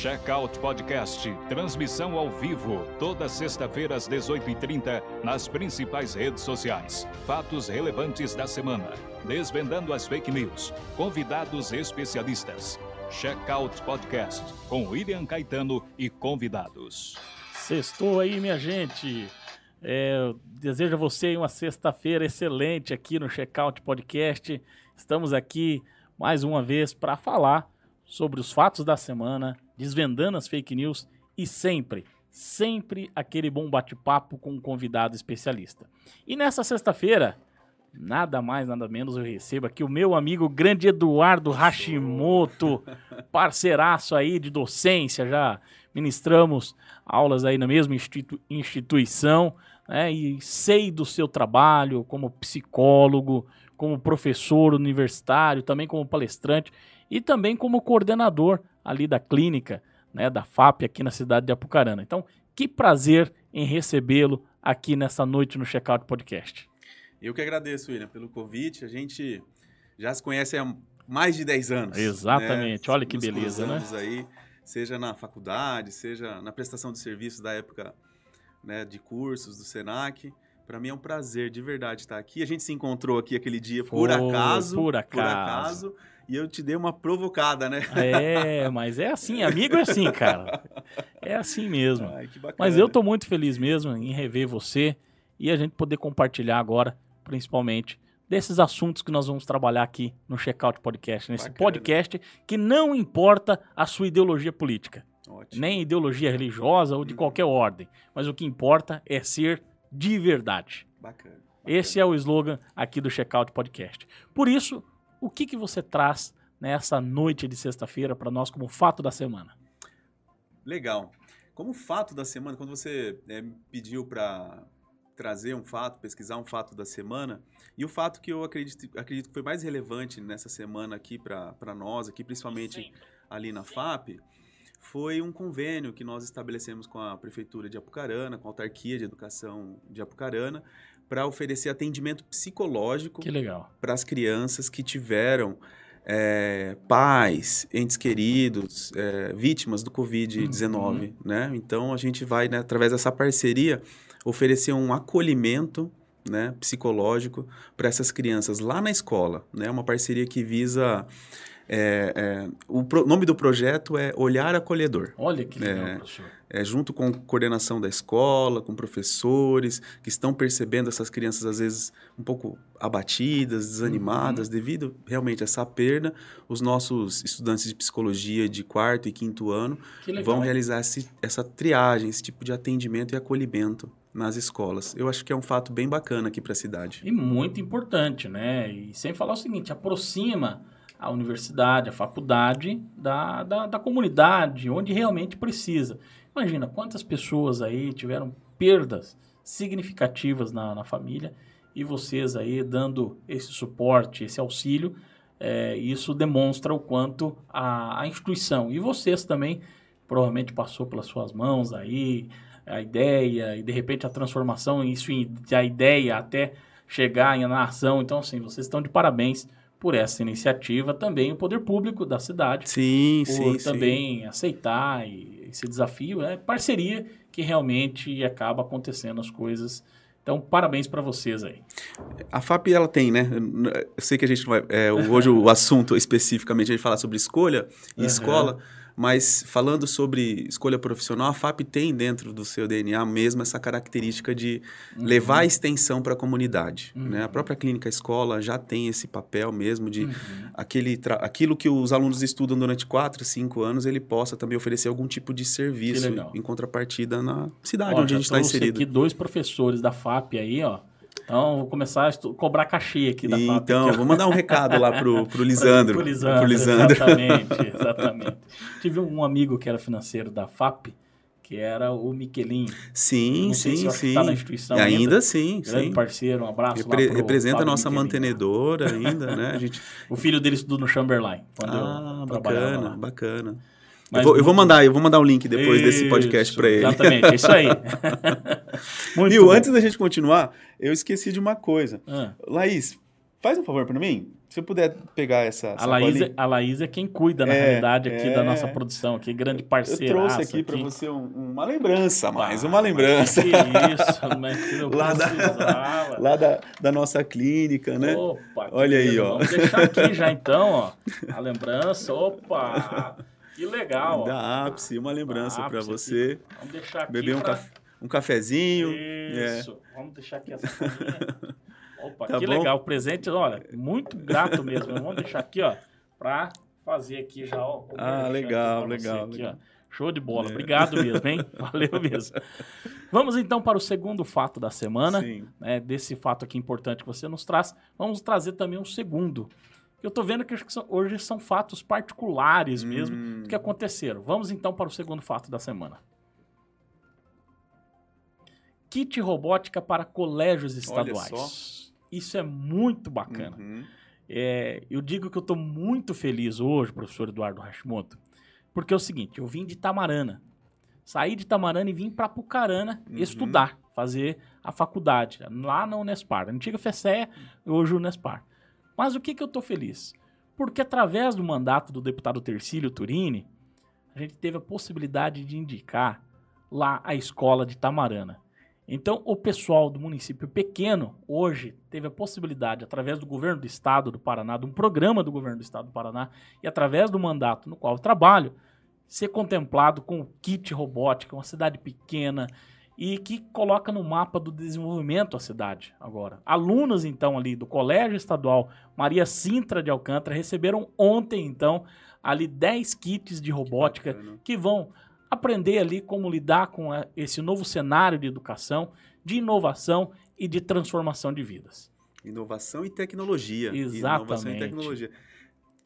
Checkout Podcast, transmissão ao vivo, toda sexta-feira às 18h30, nas principais redes sociais. Fatos relevantes da semana, desvendando as fake news, convidados especialistas. Checkout Podcast, com William Caetano e convidados. Sextou aí, minha gente. É, desejo a você uma sexta-feira excelente aqui no Checkout Podcast. Estamos aqui mais uma vez para falar sobre os fatos da semana, desvendando as fake news e sempre, sempre aquele bom bate-papo com um convidado especialista. E nessa sexta-feira, nada mais, nada menos, eu recebo aqui o meu amigo grande Eduardo Hashimoto, parceiraço aí de docência, já ministramos aulas aí na mesma institu instituição, né, e sei do seu trabalho como psicólogo, como professor universitário, também como palestrante e também como coordenador ali da clínica, né, da FAP aqui na cidade de Apucarana. Então, que prazer em recebê-lo aqui nessa noite no Checkout Podcast. Eu que agradeço, William, pelo convite. A gente já se conhece há mais de 10 anos. Exatamente. Né? Olha que Nos beleza, né? aí, seja na faculdade, seja na prestação de serviços da época né, de cursos do Senac. Para mim é um prazer de verdade estar aqui. A gente se encontrou aqui aquele dia por acaso. Por acaso. Por acaso e eu te dei uma provocada, né? É, mas é assim, amigo é assim, cara. É assim mesmo. Ai, mas eu tô muito feliz mesmo em rever você e a gente poder compartilhar agora, principalmente, desses assuntos que nós vamos trabalhar aqui no Checkout Podcast, nesse bacana. podcast que não importa a sua ideologia política, Ótimo. nem ideologia religiosa ou de qualquer ordem, mas o que importa é ser de verdade. Bacana. Bacana. Esse é o slogan aqui do Checkout Podcast. Por isso, o que, que você traz nessa noite de sexta-feira para nós como fato da semana? Legal. Como fato da semana, quando você é, pediu para trazer um fato, pesquisar um fato da semana, e o fato que eu acredito, acredito que foi mais relevante nessa semana aqui para nós, aqui principalmente Sim. ali na FAP, foi um convênio que nós estabelecemos com a Prefeitura de Apucarana, com a Autarquia de Educação de Apucarana, para oferecer atendimento psicológico para as crianças que tiveram é, pais, entes queridos, é, vítimas do Covid-19, uhum. né? Então a gente vai, né, através dessa parceria, oferecer um acolhimento né, psicológico para essas crianças lá na escola, né? Uma parceria que visa é, é, o pro, nome do projeto é Olhar Acolhedor. Olha que legal, é, professor. É, junto com coordenação da escola, com professores que estão percebendo essas crianças às vezes um pouco abatidas, desanimadas uhum. devido realmente a essa perda. Os nossos estudantes de psicologia de quarto e quinto ano vão realizar esse, essa triagem, esse tipo de atendimento e acolhimento nas escolas. Eu acho que é um fato bem bacana aqui para a cidade. E muito importante, né? E sem falar o seguinte, aproxima a universidade, a faculdade da, da, da comunidade, onde realmente precisa. Imagina quantas pessoas aí tiveram perdas significativas na, na família e vocês aí dando esse suporte, esse auxílio, é, isso demonstra o quanto a, a instituição e vocês também provavelmente passou pelas suas mãos aí a ideia e de repente a transformação, isso a ideia até chegar na ação. Então, assim, vocês estão de parabéns por essa iniciativa, também o poder público da cidade. Sim, por sim, também sim. aceitar esse desafio, é parceria que realmente acaba acontecendo as coisas. Então, parabéns para vocês aí. A FAP, ela tem, né? Eu sei que a gente vai. É, hoje o assunto especificamente a gente falar sobre escolha e uhum. escola. Mas falando sobre escolha profissional, a FAP tem dentro do seu DNA mesmo essa característica de uhum. levar a extensão para a comunidade. Uhum. Né? A própria clínica escola já tem esse papel mesmo de uhum. aquele aquilo que os alunos estudam durante quatro, cinco anos, ele possa também oferecer algum tipo de serviço em contrapartida na cidade ó, onde a gente está inserido. aqui dois professores da FAP aí, ó. Então, vou começar a cobrar cachê aqui da FAP. Então, vou mandar um recado lá pro, pro Lisandro. pro Lisandro, pro Lisandro. Exatamente, exatamente. Tive um amigo que era financeiro da FAP, que era o Miquelinho. Sim, sim, se sim. Está na instituição ainda. ainda sim, grande sim. parceiro, um abraço Repre Representa a nossa mantenedora ainda, né? A gente... o filho dele estudou no Chamberlain. ah, bacana, bacana. Eu vou, eu vou, mandar, eu vou mandar o um link depois isso, desse podcast para ele. Exatamente, é isso aí. Muito Viu, antes da gente continuar, eu esqueci de uma coisa. Ah. Laís, faz um favor para mim. Se eu puder pegar essa a Laís, é, a Laís é quem cuida, na é, realidade, aqui é... da nossa produção, aqui, grande parceira. Eu trouxe aqui, aqui. para você um, uma lembrança, mais ah, uma lembrança. Que isso, mas eu lá da, lá da, da nossa clínica, né? Opa, Olha aí, ó. Vamos deixar aqui já então, ó. A lembrança, opa! Que legal. Da ápice, uma lembrança para você. Aqui. Vamos deixar aqui. Beber um, pra... café, um cafezinho. Isso. É. Vamos deixar aqui essa Opa, tá que bom? legal. Presente, olha, muito grato mesmo. Vamos deixar aqui, ó, para fazer aqui já, ó. Ah, legal, legal, aqui, legal. Show de bola. É. Obrigado mesmo, hein? Valeu mesmo. Vamos então para o segundo fato da semana. Sim. Né, desse fato aqui importante que você nos traz. Vamos trazer também um segundo. Eu tô vendo que hoje são fatos particulares mesmo hum. que aconteceram. Vamos então para o segundo fato da semana. Kit robótica para colégios estaduais. Isso é muito bacana. Uhum. É, eu digo que eu estou muito feliz hoje, professor Eduardo Hashimoto, porque é o seguinte, eu vim de Tamarana. Saí de Tamarana e vim para Pucarana uhum. estudar, fazer a faculdade, lá na Unespar. Antiga FECE, hoje Unespar. Mas o que, que eu estou feliz? Porque através do mandato do deputado Tercílio Turini, a gente teve a possibilidade de indicar lá a escola de Tamarana. Então, o pessoal do município pequeno, hoje, teve a possibilidade, através do governo do estado do Paraná, de um programa do governo do estado do Paraná, e através do mandato no qual eu trabalho, ser contemplado com o kit robótica, uma cidade pequena, e que coloca no mapa do desenvolvimento a cidade agora. Alunos, então, ali do Colégio Estadual Maria Sintra de Alcântara receberam ontem, então, ali 10 kits de robótica que vão aprender ali como lidar com esse novo cenário de educação, de inovação e de transformação de vidas. Inovação e tecnologia. Exatamente. Inovação e tecnologia.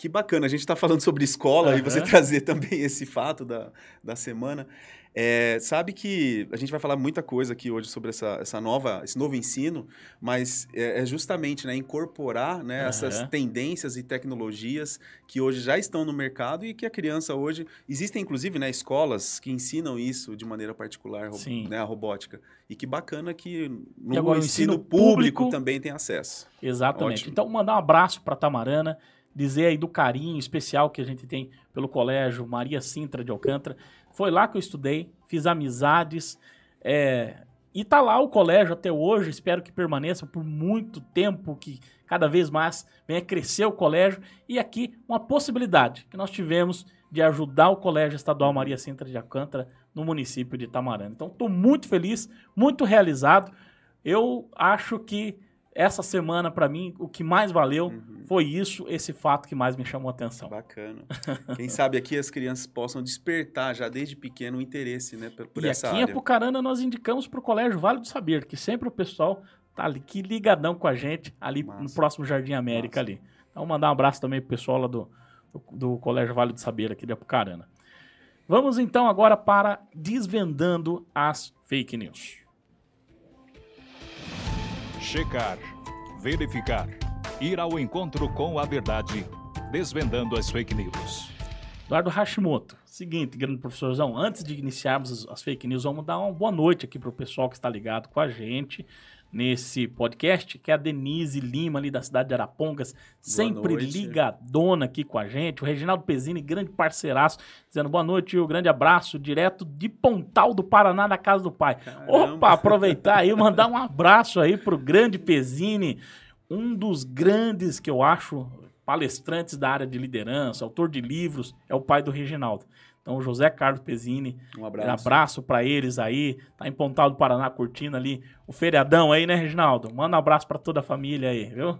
Que bacana, a gente está falando sobre escola uhum. e você trazer também esse fato da, da semana. É, sabe que a gente vai falar muita coisa aqui hoje sobre essa, essa nova, esse novo ensino, mas é, é justamente né, incorporar né, uhum. essas tendências e tecnologias que hoje já estão no mercado e que a criança hoje. Existem, inclusive, né, escolas que ensinam isso de maneira particular, né, a robótica. E que bacana que no agora, ensino, ensino público, público, também tem acesso. Exatamente. Ótimo. Então, mandar um abraço para Tamarana dizer aí do carinho especial que a gente tem pelo colégio Maria Sintra de Alcântara. Foi lá que eu estudei, fiz amizades. É, e tá lá o colégio até hoje, espero que permaneça por muito tempo, que cada vez mais venha crescer o colégio. E aqui uma possibilidade que nós tivemos de ajudar o Colégio Estadual Maria Sintra de Alcântara no município de Itamarana. Então estou muito feliz, muito realizado. Eu acho que essa semana, para mim, o que mais valeu uhum. foi isso, esse fato que mais me chamou a atenção. Bacana. Quem sabe aqui as crianças possam despertar já desde pequeno o interesse né, por, por e essa aqui área. em Apucarana nós indicamos para o Colégio Vale do Saber, que sempre o pessoal tá ali, que ligadão com a gente, ali Massa. no próximo Jardim América Massa. ali. Então, mandar um abraço também pro pessoal lá do, do, do Colégio Vale do Saber aqui de Apucarana. Vamos então agora para desvendando as fake news checar, verificar, ir ao encontro com a verdade, desvendando as fake news. Eduardo Hashimoto, seguinte, grande professorzão, antes de iniciarmos as fake news, vamos dar uma boa noite aqui para o pessoal que está ligado com a gente nesse podcast, que é a Denise Lima, ali da cidade de Arapongas, boa sempre noite. ligadona aqui com a gente. O Reginaldo Pezini, grande parceiraço, dizendo boa noite e um grande abraço, direto de Pontal do Paraná, na casa do pai. Caramba. Opa, aproveitar aí, mandar um abraço aí pro grande Pezini, um dos grandes que eu acho palestrantes da área de liderança, autor de livros, é o pai do Reginaldo. Então, José Carlos Pezini, um abraço, um abraço para eles aí. Tá em Pontal do Paraná curtindo ali o feriadão aí, né, Reginaldo? Manda um abraço para toda a família aí, viu?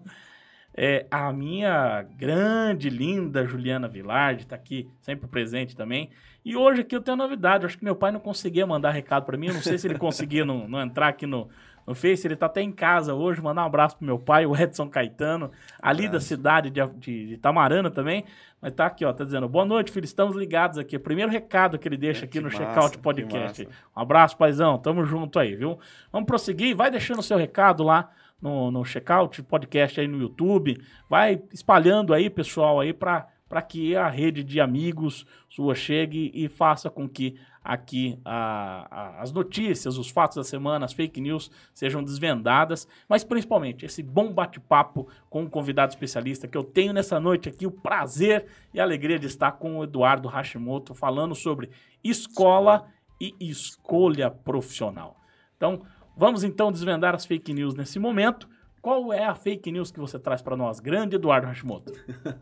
É, a minha grande, linda Juliana Vilardi tá aqui, sempre presente também. E hoje aqui eu tenho novidade. Acho que meu pai não conseguia mandar recado para mim. Eu não sei se ele conseguia não, não entrar aqui no, no Face. Ele tá até em casa hoje. Mandar um abraço pro meu pai, o Edson Caetano, ali da cidade de, de, de, Tamarana também. Mas tá aqui, ó, tá dizendo, boa noite, filho, estamos ligados aqui. Primeiro recado que ele deixa é, aqui no massa, Checkout Podcast. Um abraço, paizão, tamo junto aí, viu? Vamos prosseguir, vai deixando o seu recado lá no, no Checkout Podcast aí no YouTube. Vai espalhando aí, pessoal, aí pra para que a rede de amigos sua chegue e faça com que aqui a, a, as notícias, os fatos da semana, as fake news sejam desvendadas, mas principalmente esse bom bate-papo com um convidado especialista que eu tenho nessa noite aqui, o prazer e a alegria de estar com o Eduardo Hashimoto falando sobre escola e escolha profissional. Então, vamos então desvendar as fake news nesse momento. Qual é a fake news que você traz para nós, grande Eduardo Hashimoto?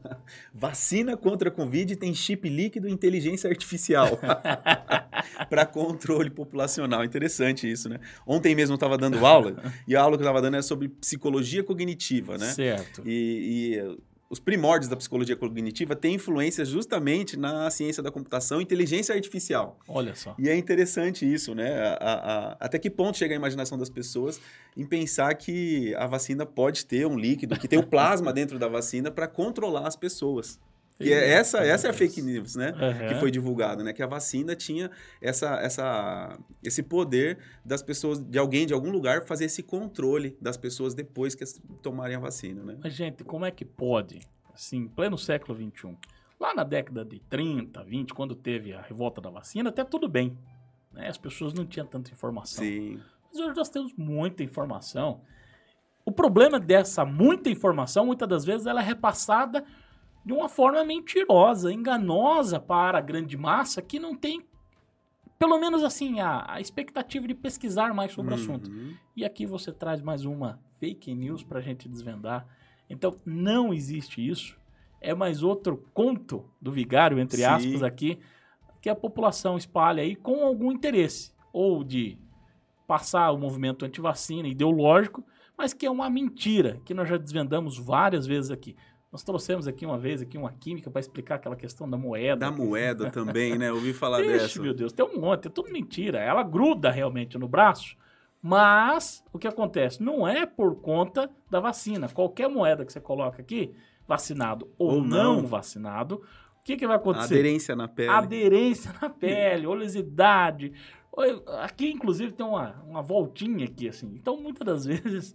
Vacina contra a Covid tem chip líquido e inteligência artificial para controle populacional. Interessante isso, né? Ontem mesmo eu estava dando aula e a aula que eu estava dando era sobre psicologia cognitiva, né? Certo. E, e os primórdios da psicologia cognitiva têm influência justamente na ciência da computação e inteligência artificial. Olha só. E é interessante isso, né? A, a, até que ponto chega a imaginação das pessoas em pensar que a vacina pode ter um líquido, que tem o plasma dentro da vacina para controlar as pessoas. E é essa, essa é a fake news, né? Uhum. Que foi divulgada, né? Que a vacina tinha essa, essa, esse poder das pessoas, de alguém de algum lugar, fazer esse controle das pessoas depois que tomarem a vacina, né? Mas, gente, como é que pode, assim, pleno século XXI, lá na década de 30, 20, quando teve a revolta da vacina, até tudo bem. Né? As pessoas não tinham tanta informação. Sim. Mas hoje nós temos muita informação. O problema dessa muita informação, muitas das vezes, ela é repassada de uma forma mentirosa, enganosa para a grande massa que não tem, pelo menos assim, a, a expectativa de pesquisar mais sobre Uhum. o assunto. E aqui você traz mais uma fake news para a gente desvendar. Então, não existe isso. É mais outro conto do vigário, entre Sim. aspas, aqui, que a população espalha aí com algum interesse. Ou de passar o movimento antivacina ideológico, mas que é uma mentira, que nós já desvendamos várias vezes aqui. Nós trouxemos aqui uma vez aqui uma química para explicar aquela questão da moeda. Da moeda também, né? Ouvi falar Ixi, dessa. meu Deus, tem um monte, é tudo mentira. Ela gruda realmente no braço, mas o que acontece? Não é por conta da vacina. Qualquer moeda que você coloca aqui, vacinado ou, Ou não. não. vacinado, o que, que vai acontecer? Aderência na pele. Aderência na pele, oleosidade. Aqui, inclusive, tem uma, uma voltinha aqui, assim. Então, muitas das vezes,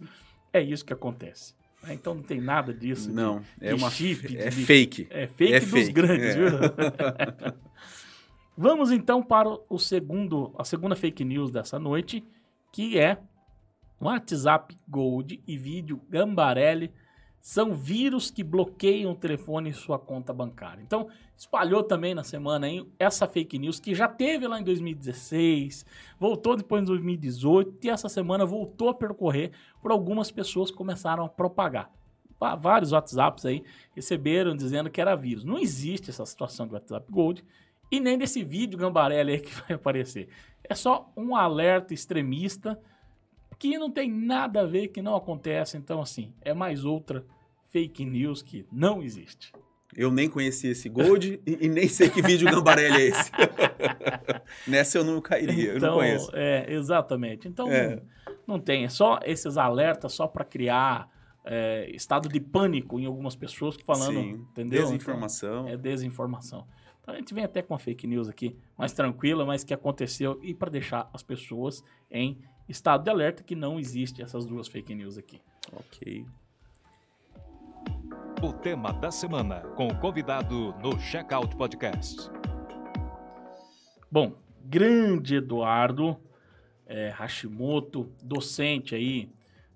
é isso que acontece. Né? Então, não tem nada disso. de- Não, é de uma chip, é de- fake. é fake É dos fake, grandes, é. viu? Vamos então para o segundo, a segunda fake news dessa noite, que é WhatsApp Gold e vídeo Gambarelli são vírus que bloqueiam o telefone e sua conta bancária. Então, espalhou também na semana aí essa fake news que já teve lá em 2016, voltou depois em 2018 e essa semana voltou a percorrer por algumas pessoas que começaram a propagar. Vários WhatsApps aí receberam dizendo que era vírus. Não existe essa situação do WhatsApp Gold e nem desse vídeo Gambarelli aí que vai aparecer. É só um alerta extremista que não tem nada a ver, que não acontece. Então, assim, é mais outra fake news que não existe. Eu nem conhecia esse Gold e, e nem sei que vídeo Gambarelli é esse. Nessa eu não cairia, eu não conheço. É, exatamente. Então, É. não tem. É só esses alertas só para criar é, estado de pânico em algumas pessoas falando, Sim, entendeu? desinformação. Então, é desinformação. Então, a gente vem até com uma fake news aqui mais tranquila, mas que aconteceu e para deixar as pessoas em estado de alerta que não existe essas duas fake news aqui. Ok. O tema da semana com o convidado no Checkout Podcast. Bom, grande Eduardo é, Hashimoto, docente aí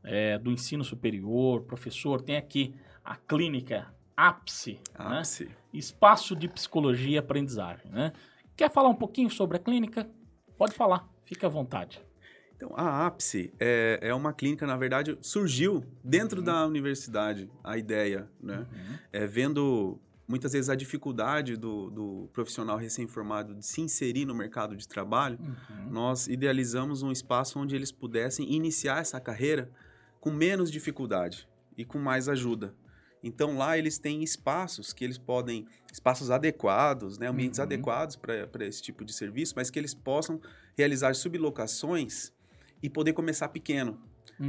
é, do ensino superior, professor, tem aqui a clínica Ápice, né? Ápice. Espaço de Psicologia e Aprendizagem, né? Quer falar um pouquinho sobre a clínica? Pode falar, fique à vontade. Então, a Ápice é, é uma clínica, na verdade, surgiu dentro Uhum. da universidade, a ideia, né? É, vendo muitas vezes a dificuldade do, do profissional recém-formado de se inserir no mercado de trabalho, Uhum. nós idealizamos um espaço onde eles pudessem iniciar essa carreira com menos dificuldade e com mais ajuda. Então lá eles têm espaços que eles podem, espaços adequados, né, ambientes Uhum. adequados para esse tipo de serviço, mas que eles possam realizar sublocações e poder começar pequeno,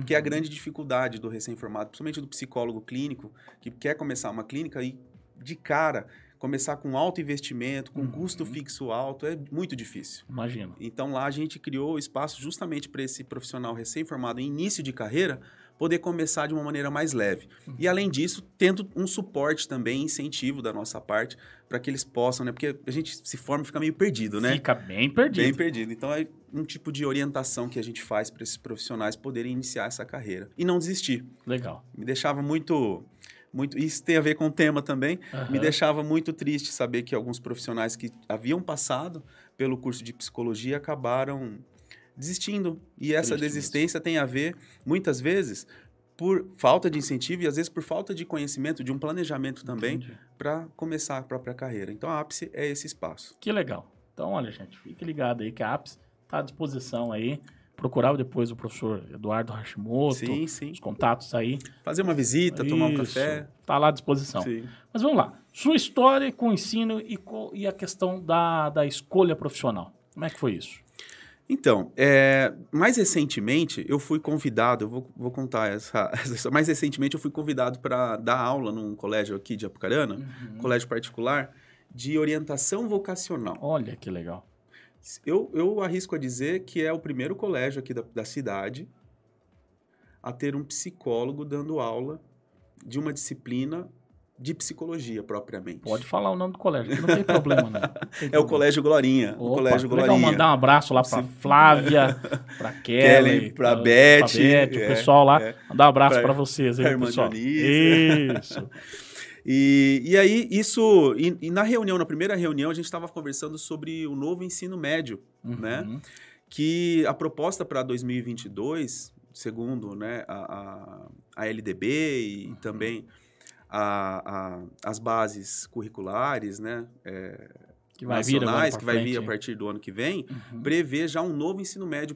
que é a Uhum. grande dificuldade do recém-formado, principalmente do psicólogo clínico, que quer começar uma clínica e de cara começar com alto investimento, com Uhum. custo fixo alto, é muito difícil. Imagino. Então lá a gente criou espaço justamente para esse profissional recém-formado em início de carreira poder começar de uma maneira mais leve. E além disso, tendo um suporte também, incentivo da nossa parte, para que eles possam, né? Porque a gente se forma e fica meio perdido, né? Fica bem perdido. Bem perdido. Então é um tipo de orientação que a gente faz para esses profissionais poderem iniciar essa carreira e não desistir. Legal. Me deixava muito muito isso tem a ver com o tema também. Me Aham. deixava muito triste saber que alguns profissionais que haviam passado pelo curso de psicologia acabaram desistindo. E essa Triste desistência tem a ver, muitas vezes, por falta de incentivo e às vezes por falta de conhecimento, de um planejamento também, para começar a própria carreira. Então a ápice é esse espaço. Que legal. Então, olha, gente, fique ligado aí que a APS está à disposição aí. Procurar depois o professor Eduardo Hashimoto, Sim, sim. os contatos aí. Fazer uma visita, tomar um Isso, café. Tá lá à disposição. Sim. Mas vamos lá. Sua história com o ensino e, e a questão da, da escolha profissional. Como é que foi isso? Então, é, mais recentemente eu fui convidado, eu vou, vou contar essa, essa mais recentemente eu fui convidado para dar aula num colégio aqui de Apucarana, Uhum. colégio particular, de orientação vocacional. Olha que legal. Eu, eu arrisco a dizer que é o primeiro colégio aqui da, da cidade a ter um psicólogo dando aula de uma disciplina de psicologia propriamente. Pode falar o nome do colégio, que não tem problema, não. Tem É o. Colégio Glorinha. o Opa, Colégio legal Glorinha. mandar um abraço lá pra Sim. Flávia, pra Kelly, Kelly, pra Beth, pra Beth, o é, pessoal lá. é. Mandar um abraço Pra- pra vocês aí, pra pessoal. Isso. E, e aí, isso. E, e na reunião, na primeira reunião, a gente estava conversando sobre o novo ensino médio, né? Uhum. Que a proposta para 2022, segundo né, a, a, a LDB e Uhum. também a, a- as bases curriculares, né? é, Que vai vir nacionais, pra que vai vir a frente. partir do ano que vem, Uhum. prevê já um novo ensino médio,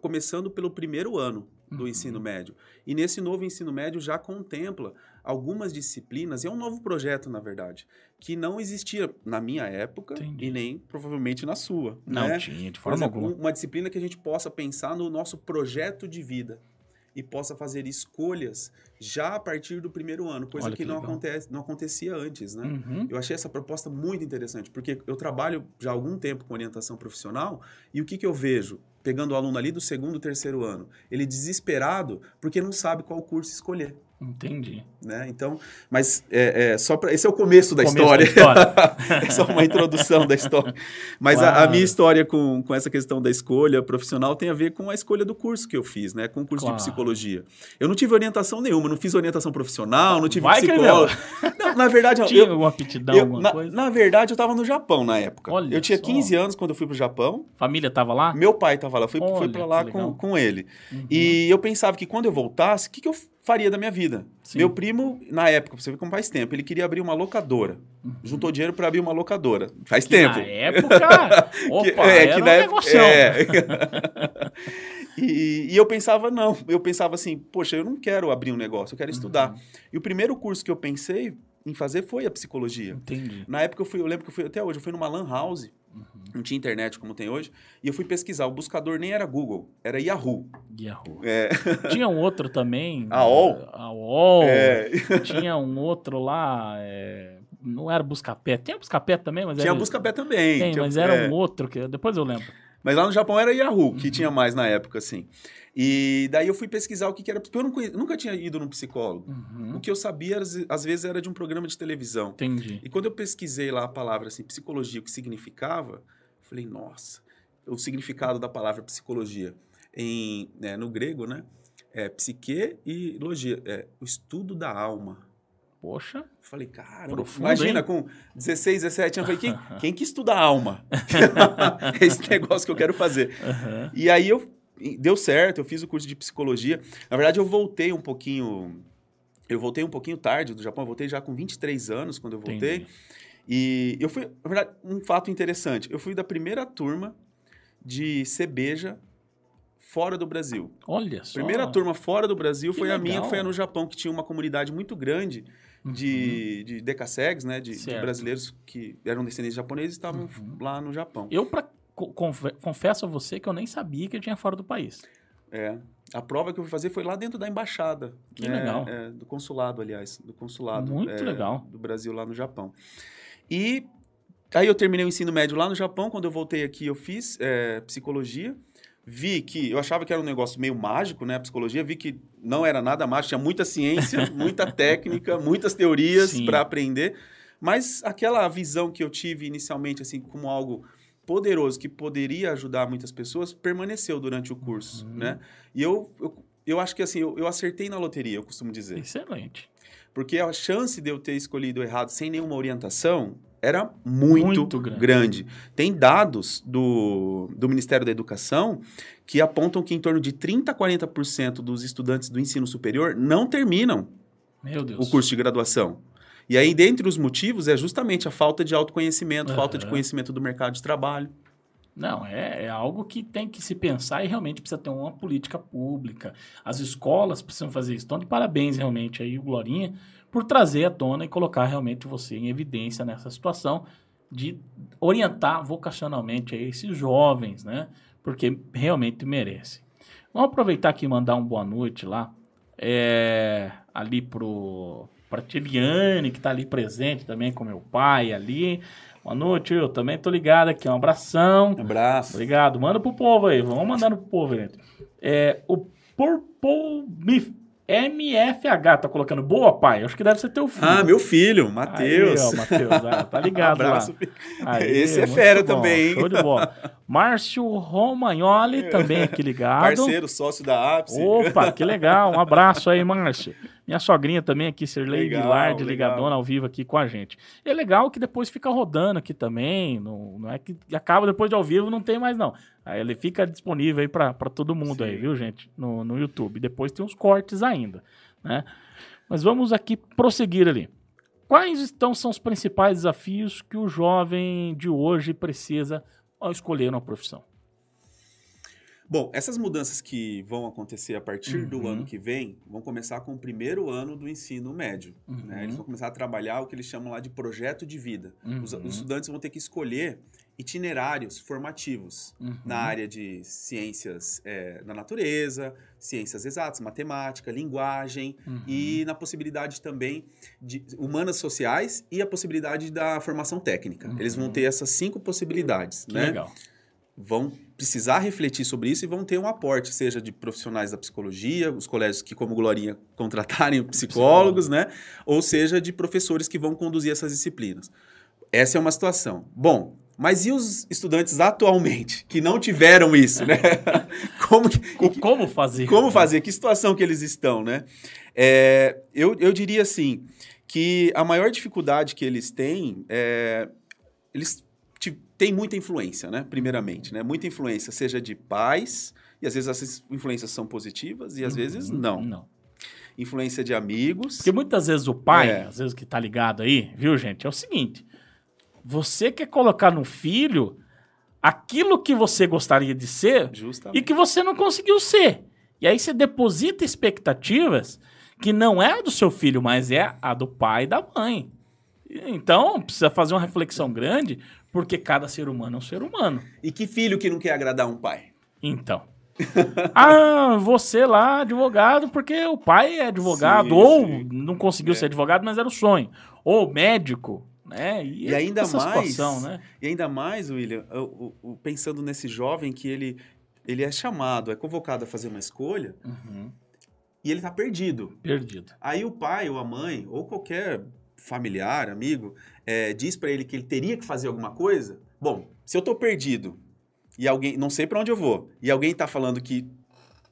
começando pelo primeiro ano do Uhum. ensino médio. E nesse novo ensino médio já contempla algumas disciplinas, e é um novo projeto, na verdade, que não existia na minha época Entendi. e nem provavelmente na sua. Não né? tinha, de forma exemplo, alguma. um- uma disciplina que a gente possa pensar no nosso projeto de vida e possa fazer escolhas já a partir do primeiro ano, coisa Olha que, que não, acontece, não acontecia antes, né? Uhum. Eu achei essa proposta muito interessante, porque eu trabalho já há algum tempo com orientação profissional e o que, que eu vejo? Pegando o aluno ali do segundo, terceiro ano, ele desesperado porque não sabe qual curso escolher. Entendi. Né? Então, mas é, é, só pra, esse é o começo da Começo história. história. é só uma introdução da história. Mas a- a, minha história com, com essa questão da escolha profissional tem a ver com a escolha do curso que eu fiz, né? Com o curso Claro. de psicologia. Eu não tive orientação nenhuma, não fiz orientação profissional, não tive Vai psicólogo. Não, na verdade, Tinha eu, alguma aptidão, eu- alguma na, coisa? na verdade, eu estava no Japão na época. Olha eu tinha só. 15 anos quando eu fui pro Japão. Família tava lá? Meu pai estava lá, fui, fui para lá com, com ele. Uhum. E eu pensava que quando eu voltasse, o que, que eu faria da minha vida? Sim. Meu primo, na época, pra você ver como faz tempo, ele queria abrir uma locadora. Uhum. Juntou dinheiro para abrir uma locadora. Faz Que tempo. Na época, opa, é, era que um na época- é. e, e eu pensava, não. Eu pensava assim, poxa, eu não quero abrir um negócio, eu quero estudar. Uhum. E o primeiro curso que eu pensei em fazer foi a psicologia. Entendi. Na época eu fui, eu lembro que eu fui até hoje, eu fui numa lan house, Uhum. não tinha internet como tem hoje, e eu fui pesquisar. O buscador nem era Google, era Yahoo. Yahoo. É, Tinha um outro também. A UOL? eh, A UOL. é, Tinha um outro lá. eh, Não era Buscapé. Tinha Buscapé também, mas tinha era. Buscapé também. Tem, tinha- mas era é. um outro que depois eu lembro. Mas lá no Japão era Yahoo, que Uhum. tinha mais na época, assim. E daí eu fui pesquisar o que, que era, porque eu conhe- nunca tinha ido num psicólogo. Uhum. O que eu sabia, às vezes, era de um programa de televisão. Entendi. E quando eu pesquisei lá a palavra assim, psicologia, o que significava, eu falei, nossa, o significado da palavra psicologia em, né, no grego, né? É psique e logia, é o estudo da alma. Poxa. Eu falei, cara, imagina, hein? com 16, 17 anos, eu falei, quem, quem que estuda a alma? é esse negócio que eu quero fazer. Aham. E aí eu deu certo, eu fiz o curso de psicologia. Na verdade, eu voltei um pouquinho. Eu voltei um pouquinho tarde do Japão, eu voltei já com 23 anos quando eu voltei. Entendi. E eu fui, na verdade, um fato interessante. Eu fui da primeira turma de Cebeja fora do Brasil. Olha só. Primeira turma fora do Brasil Que foi a minha, legal. foi a no Japão, que tinha uma comunidade muito grande Uhum. de, de decassegs, né? De, de brasileiros que eram descendentes japoneses e estavam Uhum. lá no Japão. Eu confe- confesso a você que eu nem sabia que eu tinha fora do país. É. A prova que eu fui fazer foi lá dentro da embaixada. Que né? legal. É, do consulado, aliás. Do consulado. Muito é, legal. Do Brasil lá no Japão. E aí eu terminei o ensino médio lá no Japão. Quando eu voltei aqui, eu fiz é, psicologia. Vi que eu achava que era um negócio meio mágico, né? A psicologia, vi que não era nada mágico, tinha muita ciência, muita técnica, muitas teorias para aprender. Mas aquela visão que eu tive inicialmente, assim, como algo poderoso que poderia ajudar muitas pessoas, permaneceu durante o curso, Uhum. né? E eu, eu, eu acho que, assim, eu, eu acertei na loteria, eu costumo dizer. Excelente. Porque a chance de eu ter escolhido errado sem nenhuma orientação era muito, Muito grande. grande. Tem dados do, do Ministério da Educação que apontam que em torno de 30% a 40% dos estudantes do ensino superior não terminam o curso de graduação. E aí, dentre os motivos, é justamente a falta de autoconhecimento, falta de conhecimento do mercado de trabalho. Não, é, é algo que tem que se pensar e realmente precisa ter uma política pública. As escolas precisam fazer isso. Então, de parabéns realmente aí, o Glorinha, por trazer à tona e colocar realmente você em evidência nessa situação de orientar vocacionalmente aí esses jovens, né? Porque realmente merecem. Vamos aproveitar aqui e mandar um boa noite lá, é, ali pro pra Tiliane, que tá ali presente também com meu pai ali. Boa noite, eu também tô ligado aqui, um abração. Abraço. Obrigado. Manda pro povo aí. Vamos mandando pro povo, gente. É, o Purple MFH tá colocando boa, pai. Acho que deve ser teu filho. Ah, meu filho, Matheus. Aí, ó, Matheus. Ah, tá ligado Abraço. lá. Aí, Esse é fera bom. também, hein? Show de bola. Márcio Romagnoli também aqui ligado. Parceiro, sócio da Ápice. Opa, que legal. Um abraço aí, Márcio. Minha sogrinha também aqui, Sirlei Vilar, de ligadona ao vivo aqui com a gente. E é legal que depois fica rodando aqui também. Não, não é que acaba depois de ao vivo, não tem mais não. Aí ele fica disponível aí pra todo mundo aí, Sim. viu, gente? No, no YouTube. Depois tem uns cortes ainda, né? Mas vamos aqui prosseguir ali. Quais então são os principais desafios que o jovem de hoje precisa ao escolher uma profissão? Bom, essas mudanças que vão acontecer a partir do Uhum. ano que vem vão começar com o primeiro ano do ensino médio. né? Uhum. Eles vão começar a trabalhar o que eles chamam lá de projeto de vida. Os, Uhum. os estudantes vão ter que escolher itinerários formativos Uhum. na área de ciências eh, da natureza, ciências exatas, matemática, linguagem Uhum. e na possibilidade também de humanas sociais e a possibilidade da formação técnica. Eles vão Uhum. ter essas cinco possibilidades, Que né? legal. vão precisar refletir sobre isso e vão ter um aporte, seja de profissionais da psicologia, os colégios que, como Glorinha, contratarem psicólogos, né? Ou seja, de professores que vão conduzir essas disciplinas. Essa é uma situação. Bom, mas e os estudantes atualmente que não tiveram isso, né? Como, que, Co- Como fazer? como fazer? Que situação que eles estão, né? É, eu, eu diria assim, que a maior dificuldade que eles têm é... Eles têm muita influência, né? Primeiramente, né? Muita influência, seja de pais, e às vezes essas influências são positivas, e às vezes Uhum. não. Não. Influência de amigos. Porque muitas vezes o pai, É. às vezes que tá ligado aí, viu, gente? É o seguinte: você quer colocar no filho aquilo que você gostaria de ser Justamente. e que você não conseguiu ser. E aí você deposita expectativas que não é a do seu filho, mas é a do pai e da mãe. Então, precisa fazer uma reflexão grande, porque cada ser humano é um ser humano. E que filho que não quer agradar um pai? Então. ah, você lá, advogado, porque o pai é advogado, Sim, ou sim. não conseguiu É. ser advogado, mas era o sonho. Ou médico, né? E, E ainda mais- situação, né? E ainda mais, William, o- o- o- pensando nesse jovem que ele, ele é chamado, é convocado a fazer uma escolha, Uhum. e ele está perdido. Perdido. Aí o pai ou a mãe, ou qualquer familiar, amigo, é, diz para ele que ele teria que fazer alguma coisa. Bom, se eu tô perdido e alguém, não sei para onde eu vou, e alguém tá falando que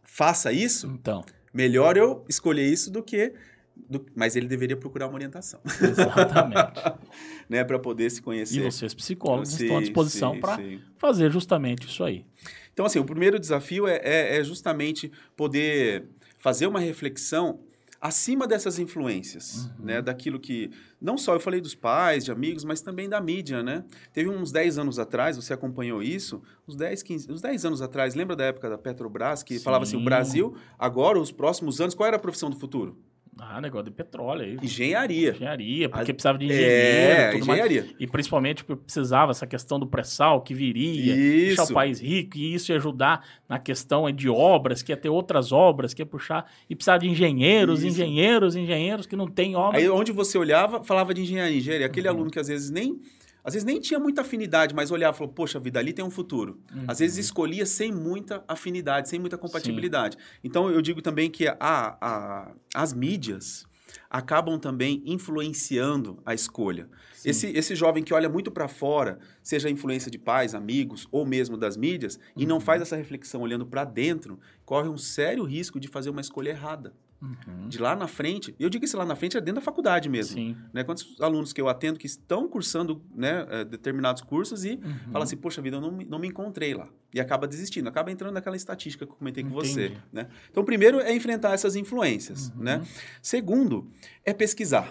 faça isso, Então, melhor eu escolher isso do que. do- mas ele deveria procurar uma orientação, exatamente. né, para poder se conhecer. e vocês, psicólogos, Sim, estão à disposição para fazer justamente isso aí. Então, assim, o primeiro desafio é, é- é justamente poder fazer uma reflexão acima dessas influências, Uhum. né? Daquilo que... Não só eu falei dos pais, de amigos, mas também da mídia, né? Teve uns 10 anos atrás, você acompanhou isso, uns 10, 15... Uns 10 anos atrás, lembra da época da Petrobras, que falava assim, o Sim. Brasil, agora, os próximos anos, qual era a profissão do futuro? Ah, negócio de petróleo aí. Engenharia. Engenharia, porque A- precisava de engenheiro É, tudo mais. engenharia. E principalmente porque precisava essa questão do pré-sal que viria, deixar Isso. o país rico, e isso ia ajudar na questão de obras, que ia ter outras obras, que ia puxar, e precisava de engenheiros, Isso. engenheiros, engenheiros que não tem obra. Aí onde você olhava, falava de engenharia. engenharia. Aquele Uhum. aluno que às vezes nem. Às vezes nem tinha muita afinidade, mas olhava e falou, poxa vida, ali tem um futuro. Às vezes Uhum. escolhia sem muita afinidade, sem muita compatibilidade. Então eu digo também que a, a- as mídias acabam também influenciando a escolha. Sim. Esse, esse jovem que olha muito para fora, seja a influência de pais, amigos ou mesmo das mídias, e Uhum. não faz essa reflexão olhando para dentro, corre um sério risco de fazer uma escolha errada. Uhum. De lá na frente, eu digo isso lá na frente é dentro da faculdade mesmo. Sim. Né? Quantos alunos que eu atendo que estão cursando né, eh, determinados cursos e Uhum. fala assim, poxa vida, eu não, me- não me encontrei lá. E acaba desistindo, acaba entrando naquela estatística que eu comentei com você. Entendi. Né? Então, primeiro é enfrentar essas influências. Uhum. Né? Segundo, é pesquisar.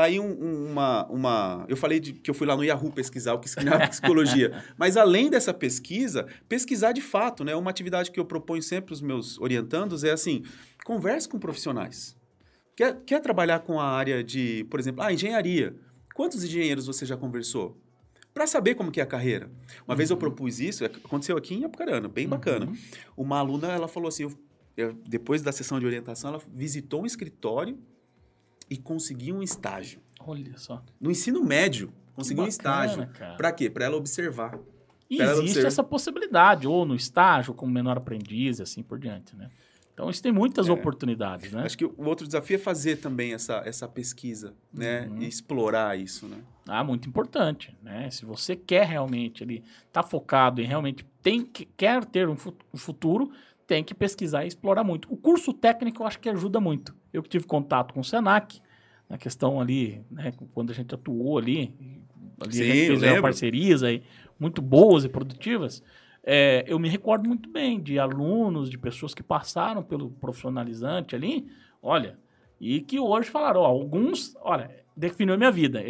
Tá aí um- um- uma, uma. Eu falei de, que eu fui lá no Yahoo pesquisar o que significa psicologia. Mas além dessa pesquisa, pesquisar de fato, né? Uma atividade que eu proponho sempre para os meus orientandos é assim: converse com profissionais. Quer, quer trabalhar com a área de, por exemplo, ah, engenharia? Quantos engenheiros você já conversou? Para saber como que é a carreira. Uma vez eu propus isso, aconteceu aqui em Apucarana, bem bacana. Uhum. Uma aluna, ela falou assim, eu- eu- depois da sessão de orientação, ela visitou um escritório e conseguiu um estágio. Olha só. No ensino médio, conseguiu um Que bacana, estágio. cara. Para quê? Para ela observar. E Pra existe observar. essa possibilidade, ou no estágio, como menor aprendiz, e assim por diante, né? Então, isso tem muitas É. oportunidades, né? Acho que o outro desafio é fazer também essa, essa pesquisa, né? Uhum. E explorar isso, né? Ah, muito importante, né? Se você quer realmente ali, tá focado em realmente tem que, quer ter um um futuro, tem que pesquisar e explorar muito. O curso técnico eu acho que ajuda muito. Eu que tive contato com o Senac, na questão ali, né, quando a gente atuou ali, ali Sim, a gente fez parcerias aí muito boas e produtivas. é, eu me recordo muito bem de alunos, de pessoas que passaram pelo profissionalizante ali, olha, e que hoje falaram, ó, alguns, olha, definiu a minha vida,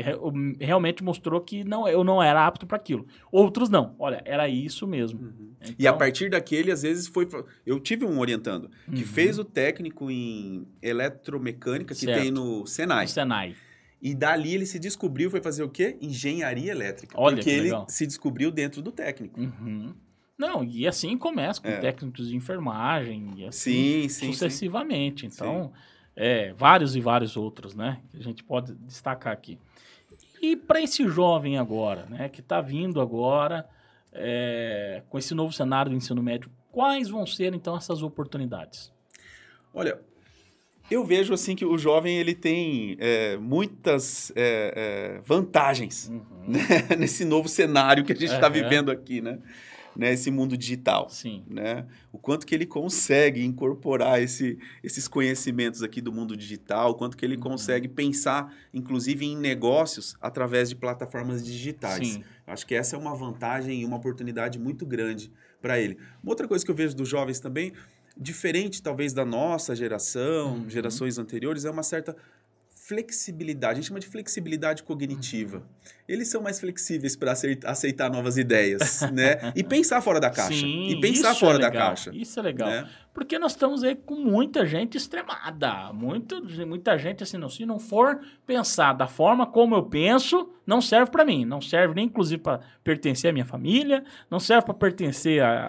realmente mostrou que não, eu não era apto para aquilo. Outros não, olha, era isso mesmo. E a Então, partir daquele, às vezes, foi. Eu tive um orientando que Uhum. fez o técnico em eletromecânica que Certo. tem no Senai. o Senai. E dali ele se descobriu, foi fazer o quê? Engenharia elétrica. Olha porque que ele se descobriu dentro do técnico. Uhum. Não, e assim começa com É. técnicos de enfermagem e assim Sim, sim, sim. sucessivamente. Então, é, vários e vários outros, né? Que a gente pode destacar aqui. E para esse jovem agora, né? Que está vindo agora é, com esse novo cenário do ensino médio, quais vão ser então essas oportunidades? Olha, eu vejo assim que o jovem ele tem é, muitas é, é, vantagens Uhum. né? nesse novo cenário que a gente está vivendo aqui, né? Nesse mundo digital. Sim. né? O quanto que ele consegue incorporar esse, esses conhecimentos aqui do mundo digital, o quanto que ele Uhum. consegue pensar, inclusive, em negócios através de plataformas digitais. Sim. Acho que essa é uma vantagem e uma oportunidade muito grande para ele. Uma outra coisa que eu vejo dos jovens também, diferente talvez da nossa geração, Uhum. gerações anteriores, é uma certa flexibilidade. A gente chama de flexibilidade cognitiva. Uhum. Eles são mais flexíveis para aceitar novas ideias, né? E pensar fora da caixa. Sim, e pensar fora é da caixa. Isso é legal. né? Porque nós estamos aí com muita gente extremada. Muito, muita gente assim, não, se não for pensar da forma como eu penso, não serve para mim. Não serve nem, inclusive, para pertencer à minha família, não serve para pertencer a,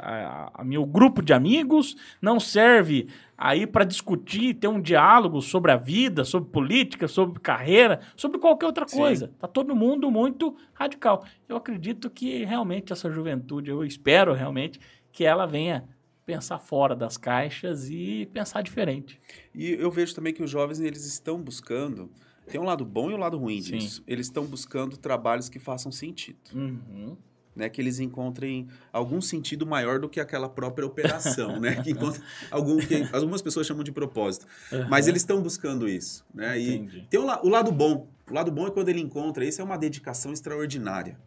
a, a meu grupo de amigos, não serve aí para discutir, ter um diálogo sobre a vida, sobre política, sobre carreira, sobre qualquer outra Sim. coisa. Tá todo mundo muito radical. Eu acredito que realmente essa juventude, eu espero realmente que ela venha pensar fora das caixas e pensar diferente. E eu vejo também que os jovens eles estão buscando. Tem um lado bom e um lado ruim Sim. disso. Eles estão buscando trabalhos que façam sentido. Uhum. Né, que eles encontrem algum sentido maior do que aquela própria operação, né? Que, encontra algum, que algumas pessoas chamam de propósito. Mas Uhum. eles estão buscando isso, né? E Entendi. tem o, o lado bom. O lado bom é quando ele encontra isso, é uma dedicação extraordinária.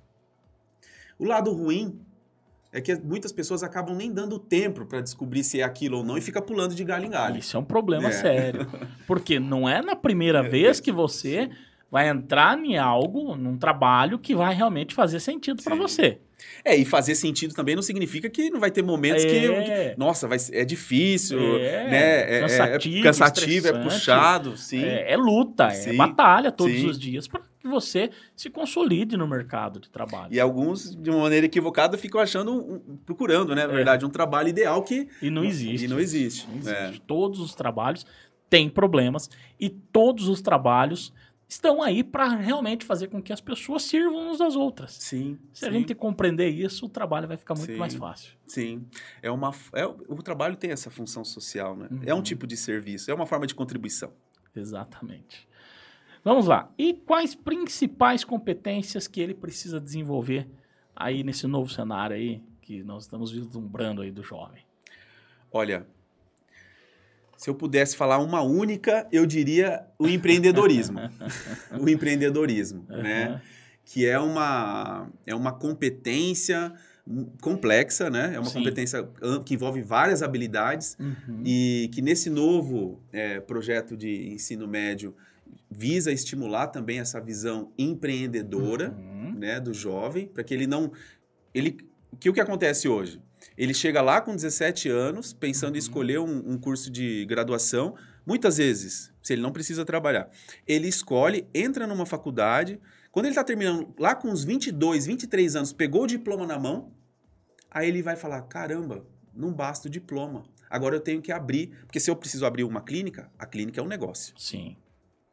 O lado ruim é que muitas pessoas acabam nem dando tempo para descobrir se é aquilo ou não e fica pulando de galho em galho. Isso é um problema É. sério. Porque não é na primeira vez que você vai entrar em algo, num trabalho que vai realmente fazer sentido para Sim. você. É, e fazer sentido também não significa que não vai ter momentos que, É. que- Nossa, vai, é difícil, É, né? É, é- cansativo, é cansativo, é puxado, sim. É, é luta, é Sim. batalha todos Sim. os dias para que você se consolide no mercado de trabalho. E alguns, de uma maneira equivocada, ficam achando, um- procurando, né, na É. verdade, um trabalho ideal que E não existe. E não existe. Não é. existe. Todos os trabalhos têm problemas e todos os trabalhos estão aí para realmente fazer com que as pessoas sirvam uns às outras. Sim. Se a sim, gente compreender isso, o trabalho vai ficar muito Sim. mais fácil. Sim. É uma, é, o trabalho tem essa função social, né? É um Uhum. tipo de serviço, é uma forma de contribuição. Exatamente. Vamos lá. E quais principais competências que ele precisa desenvolver aí nesse novo cenário aí que nós estamos vislumbrando aí do jovem? Olha, se eu pudesse falar uma única, eu diria o empreendedorismo. o empreendedorismo, né? Aham. Que é uma, é uma competência complexa, né? É uma Sim. competência que envolve várias habilidades Uhum. e que nesse novo eh, projeto de ensino médio visa estimular também essa visão empreendedora, Uhum. né, do jovem, para que ele não ele que o que acontece hoje? Ele chega lá com 17 anos, pensando em Uhum. escolher um, um curso de graduação. Muitas vezes, se ele não precisa trabalhar, ele escolhe, entra numa faculdade. Quando ele está terminando lá com uns 22, 23 anos, pegou o diploma na mão, aí ele vai falar: caramba, não basta o diploma. Agora eu tenho que abrir. Porque se eu preciso abrir uma clínica, a clínica é um negócio. Sim.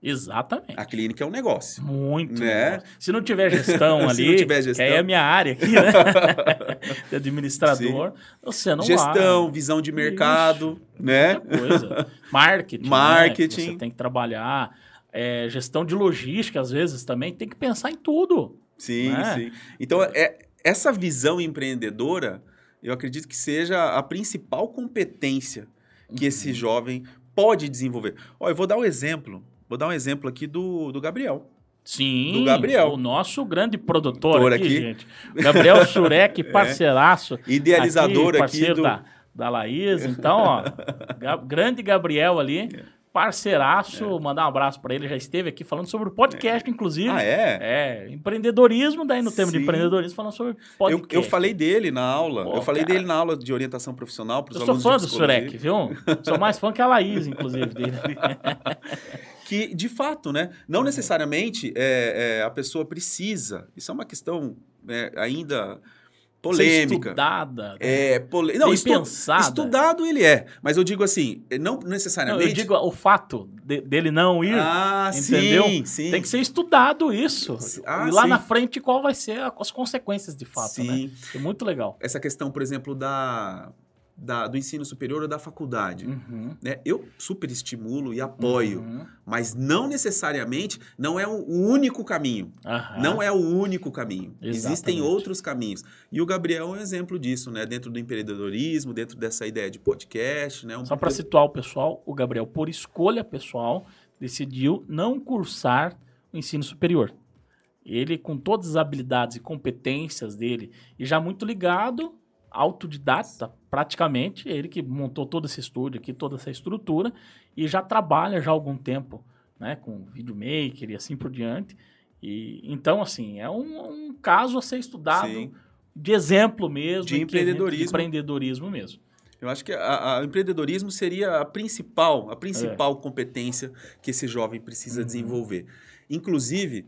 Exatamente. A clínica é um negócio. Muito. Né? negócio. Se não tiver gestão Se ali, não tiver que gestão. aí é a minha área aqui, né? de administrador, você não Gestão, visão de mercado, né? Muita coisa. Marketing. né? Marketing. Que Você tem que trabalhar. É, gestão de logística, às vezes, também. Tem que pensar em tudo. Sim, Né? sim. Então, é, essa visão empreendedora, eu acredito que seja a principal competência que Uhum. esse jovem pode desenvolver. Ó, eu vou dar um exemplo. Vou dar um exemplo aqui do, do Gabriel. Sim. Do Gabriel. O nosso grande produtor aqui, aqui. gente. Gabriel Surek, parceiraço. Idealizador aqui, parceiro do. da, da Laís. Então, ó, grande Gabriel ali, parceiraço. Mandar um abraço para ele. Já esteve aqui falando sobre o podcast, inclusive. Ah, é? É, empreendedorismo, daí no tema de empreendedorismo, falando sobre Eu, podcast. eu falei dele na aula. Pô, eu falei cara. dele na aula de orientação profissional para os Eu sou alunos fã do. Surek, viu? Sou mais fã que a Laís, inclusive, dele. que de fato, né? Não necessariamente é, é, a pessoa precisa. Isso é uma questão é, ainda Ser polêmica. estudada. né? É, pole... não, estu- pensada. estudado ele é, mas eu digo assim, não Não, necessariamente. eu digo o fato de- dele não ir. ah, entendeu? sim, sim. Tem que ser estudado isso. Ah, e lá sim. na frente qual vai ser as consequências de fato, né? sim. É muito legal. Essa questão, por exemplo, da, da- do ensino superior ou da faculdade. Uhum. Né? Eu super estimulo e apoio, Uhum. mas não necessariamente não é o único caminho. Aham. Não é o único caminho. Existem Exatamente. outros caminhos. E o Gabriel é um exemplo disso, né? Dentro do empreendedorismo, dentro dessa ideia de podcast, né? Um Só para situar o pessoal, o Gabriel, por escolha pessoal, decidiu não cursar o ensino superior. Ele, com todas as habilidades e competências dele, e já muito ligado, autodidata, praticamente, ele que montou todo esse estúdio aqui, toda essa estrutura, e já trabalha já há algum tempo, né, com videomaker e assim por diante. E, então, assim, é um, um caso a ser estudado Sim. de exemplo mesmo. De empreendedorismo. De empreendedorismo mesmo. Eu acho que o empreendedorismo seria a principal, a É. principal competência que esse jovem precisa Uhum. desenvolver. Inclusive,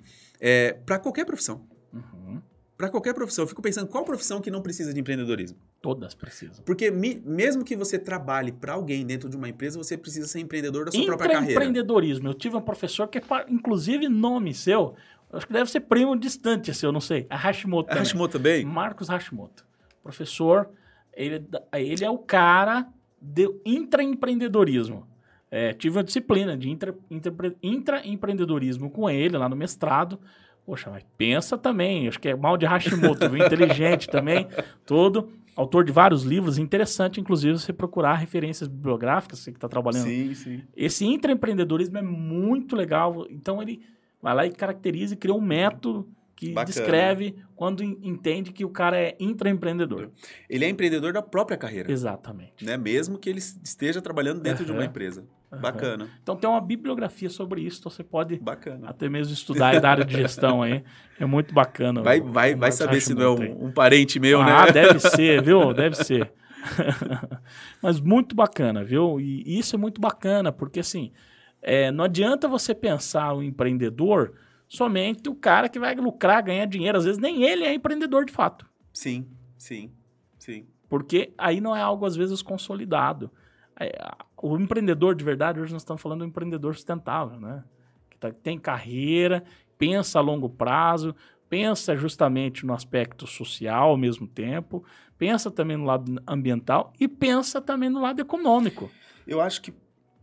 para qualquer profissão. Uhum. Para qualquer profissão. Eu fico pensando, qual profissão que não precisa de empreendedorismo? Todas precisam. Porque me- mesmo que você trabalhe para alguém dentro de uma empresa, você precisa ser empreendedor da sua própria carreira. Intraempreendedorismo. Eu tive um professor que, é inclusive, nome seu, eu acho que deve ser primo distante seu, não sei. A Hashimoto. É também. Hashimoto também? Marcos Hashimoto. Professor, ele, é ele é o cara do intraempreendedorismo. É, tive uma disciplina de intra- intraempre- intraempreendedorismo com ele lá no mestrado. Poxa, mas pensa também, acho que é mal de Hashimoto, viu? inteligente também, todo. Autor de vários livros, interessante, inclusive, você procurar referências bibliográficas, você que está trabalhando Sim, sim. esse intraempreendedorismo é muito legal. Então ele vai lá e caracteriza e cria um método que Bacana. descreve quando en- entende que o cara é intraempreendedor. Ele é empreendedor da própria carreira, Exatamente. né? Mesmo que ele esteja trabalhando dentro de uma empresa. Aham. Bacana, Então tem uma bibliografia sobre isso, então você pode bacana. até mesmo estudar da área de gestão aí. É muito bacana. Vai, o- vai, o vai saber se não é um, um parente meu, ah, né? deve ser, viu? Deve ser. Mas muito bacana, viu? E isso é muito bacana, porque assim, é, não adianta você pensar o empreendedor somente o cara que vai lucrar, ganhar dinheiro. Às vezes nem ele é empreendedor de fato. Sim, sim, sim. Porque aí não é algo, às vezes, consolidado. É, O empreendedor de verdade, hoje nós estamos falando do empreendedor sustentável, né? Que tá- tem carreira, pensa a longo prazo, pensa justamente no aspecto social ao mesmo tempo, pensa também no lado ambiental e pensa também no lado econômico. Eu acho que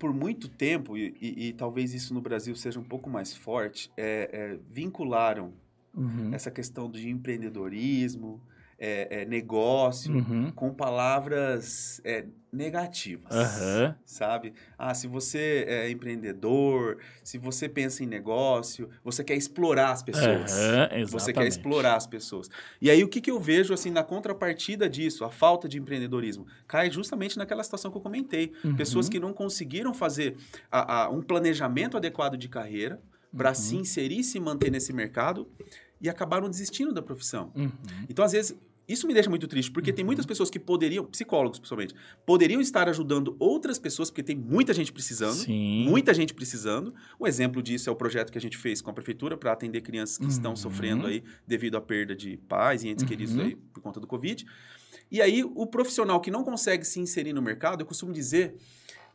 por muito tempo, e, e- e talvez isso no Brasil seja um pouco mais forte, é, é, vincularam Uhum. essa questão de empreendedorismo, é, é, negócio, Uhum. com palavras é, negativas, Aham. sabe? Ah, se você é empreendedor, se você pensa em negócio, você quer explorar as pessoas. Aham, Você quer explorar as pessoas. E aí, o que, que eu vejo, assim, na contrapartida disso, a falta de empreendedorismo, cai justamente naquela situação que eu comentei. Uhum. Pessoas que não conseguiram fazer a- a- um planejamento adequado de carreira para Uhum. se inserir e se manter nesse mercado e acabaram desistindo da profissão. Uhum. Então, às vezes, isso me deixa muito triste, porque tem muitas pessoas que poderiam, psicólogos principalmente, poderiam estar ajudando outras pessoas, porque tem muita gente precisando. Sim. Muita gente precisando. Um exemplo disso é o projeto que a gente fez com a prefeitura para atender crianças que estão Uhum. sofrendo aí devido à perda de pais e entes Uhum. queridos aí por conta do Covid. E aí, o profissional que não consegue se inserir no mercado, eu costumo dizer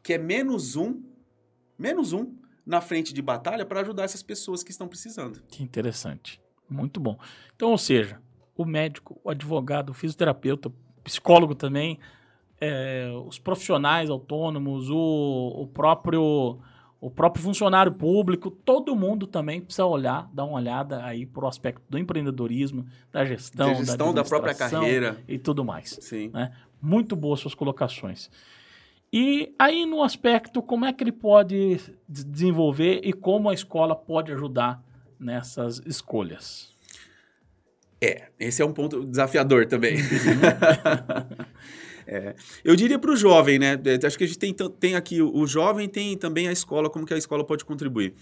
que é menos um, menos um na frente de batalha para ajudar essas pessoas que estão precisando. Que interessante. Muito bom. Então, ou seja, o médico, o advogado, o fisioterapeuta, o psicólogo também, é, os profissionais autônomos, o, o próprio o próprio funcionário público, todo mundo também precisa olhar, dar uma olhada aí para o aspecto do empreendedorismo, da gestão, da gestão da, própria administração carreira. e tudo mais. Sim. Muito boas suas colocações. E aí, no aspecto, como é que ele pode des- desenvolver e como a escola pode ajudar nessas escolhas? É, esse é um ponto desafiador também. É, eu diria para o jovem, né? é, Acho que a gente tem, tem aqui o, jovem, tem também a escola, como que a escola pode contribuir.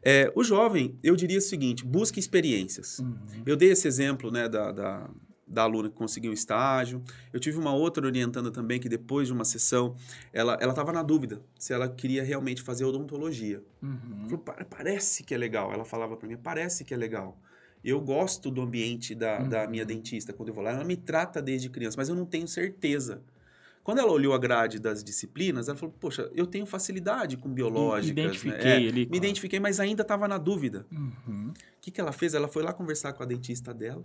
É, o jovem, eu diria o seguinte: busque experiências. Uhum. Eu dei esse exemplo né, da, da, da aluna que conseguiu um estágio. Eu tive uma outra orientanda também que, depois de uma sessão, ela estava na dúvida se ela queria realmente fazer odontologia. Uhum. Falou, "Pa- parece que é legal. Ela falava para mim, parece que é legal. Eu gosto do ambiente da, da Uhum. minha dentista quando eu vou lá. Ela me trata desde criança, mas eu não tenho certeza. Quando ela olhou a grade das disciplinas, ela falou, poxa, eu tenho facilidade com biológicas. né? Identifiquei É, ali. me identifiquei, mas ainda estava na dúvida. Uhum. O que, que ela fez? Ela foi lá conversar com a dentista dela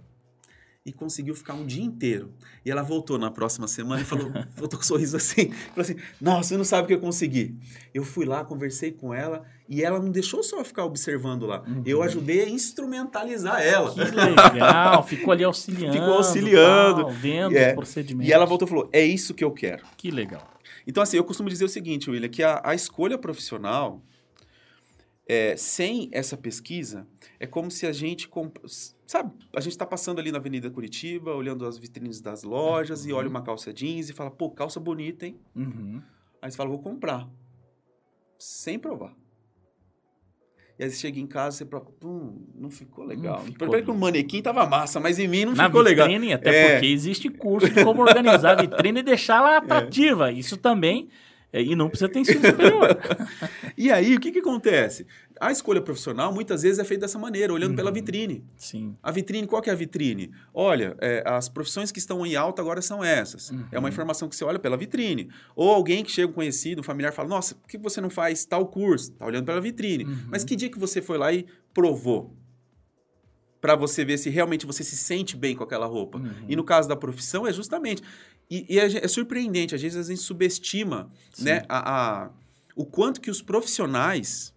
e conseguiu ficar um dia inteiro. E ela voltou na próxima semana e falou, voltou com um sorriso assim, falou assim, nossa, você não sabe o que eu consegui. Eu fui lá, conversei com ela e ela não deixou só ficar observando lá. Uhum. Eu ajudei a instrumentalizar ela. Que legal, ficou ali auxiliando. Ficou auxiliando. tal, vendo É. os procedimentos. E ela voltou e falou, é isso que eu quero. Que legal. Então, assim, eu costumo dizer o seguinte, William, que a, a escolha profissional, é, sem essa pesquisa, é como se a gente... comp- Sabe, a gente está passando ali na Avenida Curitiba, olhando as vitrines das lojas e Uhum. olha uma calça jeans e fala, pô, calça bonita, hein? Uhum. Aí você fala, vou comprar. Sem provar. E aí você chega em casa e você prova, hum, não ficou legal. Primeiro que o manequim tava massa, mas em mim não Na ficou legal. vitrine, até É. porque existe curso de como organizar a vitrine e deixar ela atrativa. Isso também. É, E não precisa ter ensino superior. E aí, o que que acontece? A escolha profissional, muitas vezes, é feita dessa maneira, olhando pela Uhum. vitrine. Sim. A vitrine, qual que é a vitrine? Olha, é, as profissões que estão em alta agora são essas. Uhum. É uma informação que você olha pela vitrine. Ou alguém que chega um conhecido, um familiar, fala, nossa, por que você não faz tal curso? Tá olhando pela vitrine. Uhum. Mas que dia que você foi lá e provou? Para você ver se realmente você se sente bem com aquela roupa. Uhum. E no caso da profissão, é justamente. E, e é, é surpreendente, às vezes a gente subestima Sim. né, a, a- o quanto que os profissionais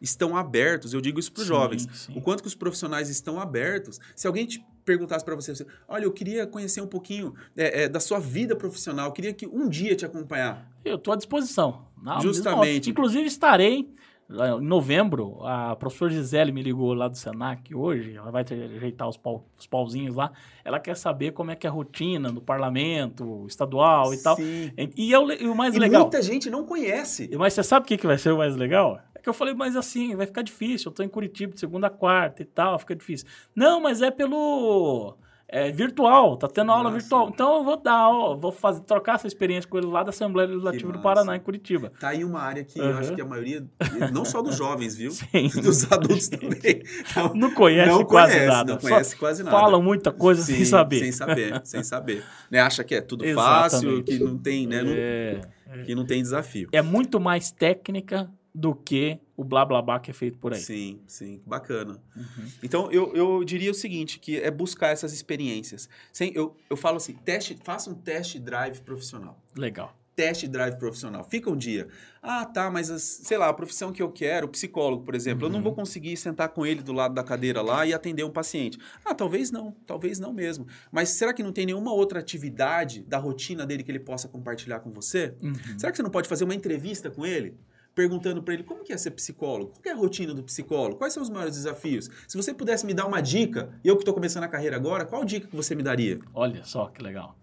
estão abertos. Eu digo isso para os jovens. sim. O quanto que os profissionais estão abertos. Se alguém te perguntasse para você, assim, olha, eu queria conhecer um pouquinho é, é, da sua vida profissional, eu queria que um dia te acompanhar. Eu estou à disposição. Não, Justamente. Inclusive, estarei Em novembro, a professora Gisele me ligou lá do Senac hoje, ela vai ajeitar os, pau, os pauzinhos lá. Ela quer saber como é que é a rotina do parlamento estadual e Sim. tal. E, eu, e o mais E legal. muita gente não conhece. Mas você sabe o que, que vai ser o mais legal? É que eu falei, mas assim, vai ficar difícil. Eu tô em Curitiba de segunda a quarta e tal, fica difícil. Não, mas é pelo. É virtual, tá tendo aula virtual. Então eu vou dar, aula, vou fazer, trocar essa experiência com ele lá da Assembleia Legislativa do. Paraná, em Curitiba. Tá aí uma área que eu Aham. acho que a maioria, não só dos jovens, viu? Sim. Dos adultos também. Não, Não conhece não quase conhece, nada. Não Só conhece quase nada. Falam muita coisa sem Sim, saber. Sem saber, sem saber. Né? Acha que é tudo fácil, Exatamente. que não tem, né? não- É, que não tem desafio. é muito mais técnica do que o blá blá blá que é feito por aí. Sim, sim, bacana. Uhum. Então, eu, eu diria o seguinte, que é buscar essas experiências. Sem, eu, eu falo assim, teste, faça um test drive profissional. Legal. Test drive profissional. Fica um dia. Ah, tá, mas as- sei lá, a profissão que eu quero, psicólogo, por exemplo, eu não Uhum. vou conseguir sentar com ele do lado da cadeira lá e atender um paciente. Ah, talvez não, talvez não mesmo. Mas será que não tem nenhuma outra atividade da rotina dele que ele possa compartilhar com você? Uhum. Será que você não pode fazer uma entrevista com ele? Perguntando para ele como que é ser psicólogo, qual é a rotina do psicólogo, quais são os maiores desafios. Se você pudesse me dar uma dica, eu que estou começando a carreira agora, qual dica que você me daria? Olha só que legal.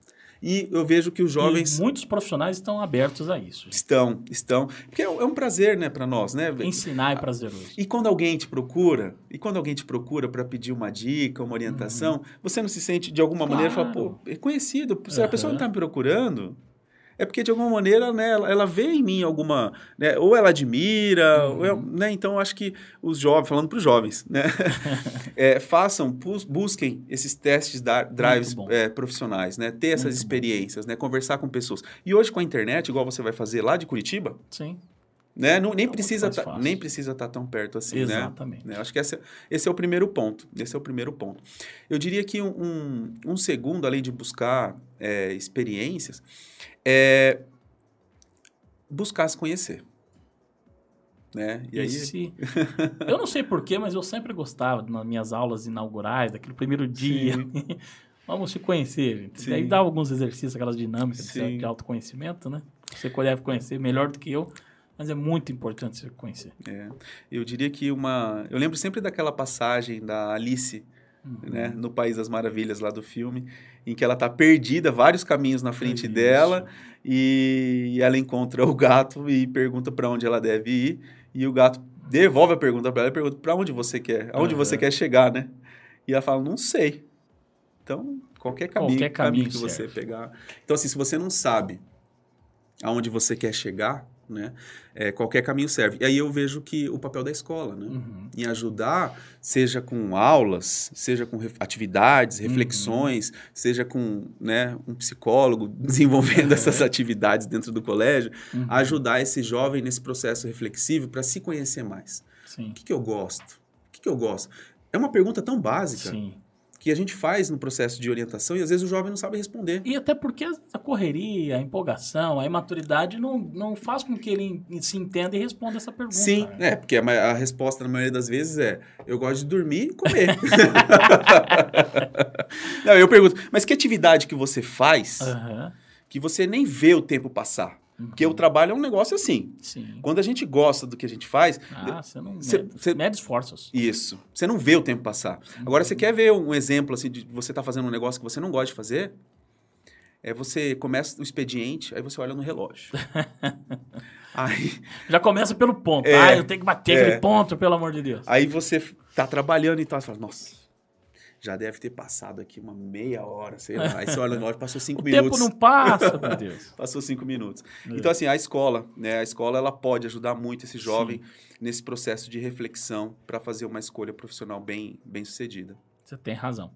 E eu vejo que os jovens E muitos profissionais estão abertos a isso. estão, estão, porque é é um prazer, né, para nós, né? Ensinar é prazeroso. E quando alguém te procura, e quando alguém te procura para pedir uma dica, uma orientação, você não se sente de alguma maneira, fala, Claro. pô, é conhecido, se a pessoa não está me procurando, é porque de alguma maneira, né, ela, ela vê em mim alguma, né, ou ela admira, ou eu- Uhum. né, então eu acho que os jovens, falando para os jovens, né, é, façam, bus- busquem esses testes da, drives é, profissionais, né, ter essas Muito bom. experiências, né, conversar com pessoas. E hoje com a internet, igual você vai fazer lá de Curitiba, Sim, né, não, nem muito precisa tá- nem precisa estar tão perto assim, né? exatamente. né? Acho que esse, esse é o primeiro ponto. Esse é o primeiro ponto. Eu diria que um, um, segundo, além de buscar é, experiências, é buscar se conhecer. Né? E aí, Esse- eu não sei porquê, mas eu sempre gostava nas minhas aulas inaugurais, daquele primeiro dia. Vamos se conhecer, gente. Sim. Daí dava alguns exercícios, aquelas dinâmicas de, Sim. de autoconhecimento, né? Você deve conhecer melhor do que eu, mas é muito importante você conhecer. é, eu diria que uma. Eu lembro sempre daquela passagem da Alice, Uhum. né, no País das Maravilhas lá do filme, em que ela tá perdida, vários caminhos na frente Isso. dela, e ela encontra o gato e pergunta para onde ela deve ir, e o gato devolve a pergunta para ela e pergunta para onde você quer, aonde você Aham. quer chegar, né? E ela fala, não sei. Então, qualquer caminho, Qualquer caminho, caminho que você serve. pegar. Então, assim, se você não sabe aonde você quer chegar, né? é, qualquer caminho serve. E aí eu vejo que o papel da escola, né? Uhum. em ajudar, seja com aulas, seja com ref- atividades, Uhum. reflexões, seja com né, um psicólogo desenvolvendo essas atividades dentro do colégio, Uhum. ajudar esse jovem nesse processo reflexivo para se conhecer mais. Sim. O que, que eu gosto? O que, que eu gosto? É uma pergunta tão básica Sim. Que a gente faz no processo de orientação e às vezes o jovem não sabe responder. E até porque a correria, a empolgação, a imaturidade não, não faz com que ele se entenda e responda essa pergunta. Sim, né? é, porque a, a resposta na maioria das vezes é: eu gosto de dormir e comer. Não, eu pergunto, mas que atividade que você faz Aham. que você nem vê o tempo passar? Porque o trabalho é um negócio assim. Sim. Quando a gente gosta do que a gente faz, Ah, você não Cê- mede, cê- mede esforços. isso, você não vê o tempo passar. Agora, você quer ver um exemplo assim de você estar fazendo um negócio que você não gosta de fazer? É você começa o expediente, aí você olha no relógio. aí, Já começa pelo ponto. É, ah, eu tenho que bater é. aquele ponto, pelo amor de Deus. aí você tá trabalhando e tal, você fala, nossa, já deve ter passado aqui uma meia hora, sei lá. Aí você olha no relógio, passou cinco o minutos. tempo não passa, meu Deus. Passou cinco minutos. É. Então, assim, a escola, né? A escola, ela pode ajudar muito esse jovem nesse processo de reflexão para fazer uma escolha profissional bem, bem sucedida. Você tem razão.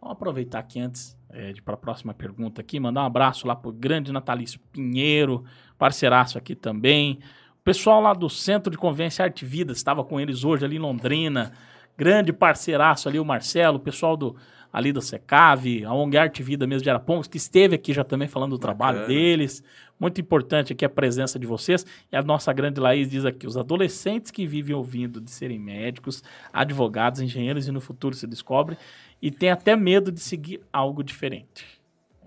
Vamos aproveitar aqui antes é, de ir para a próxima pergunta aqui, mandar um abraço lá pro grande Natalício Pinheiro, parceiraço aqui também. O pessoal lá do Centro de Convivência Arte Vida, estava com eles hoje ali em Londrina. Grande parceiraço ali, o Marcelo, o pessoal do ali do Secave, a ONG Arte Vida mesmo de Arapongas, que esteve aqui já também falando do trabalho Bacana. deles. Muito importante aqui a presença de vocês. E a nossa grande Laís diz aqui: os adolescentes que vivem ouvindo de serem médicos, advogados, engenheiros e no futuro se descobre e tem até medo de seguir algo diferente.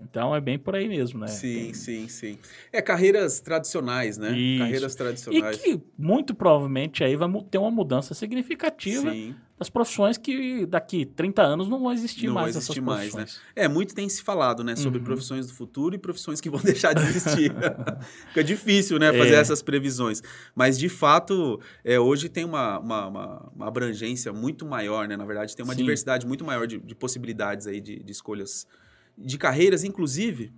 Então é bem por aí mesmo, né? Sim, Tem- sim, sim. É carreiras tradicionais, né? Isso. Carreiras E tradicionais. que muito provavelmente aí vai ter uma mudança significativa Sim. das profissões que daqui 30 anos não vão existir Não mais existir essas mais, né? profissões. É, muito tem se falado, né, sobre Uhum. profissões do futuro e profissões que vão deixar de existir. Fica difícil, né, fazer É. essas previsões. Mas, de fato, é, hoje tem uma, uma, uma- uma abrangência muito maior, né? Na verdade, tem uma Sim. diversidade muito maior de, de possibilidades aí de, de escolhas de carreiras, inclusive,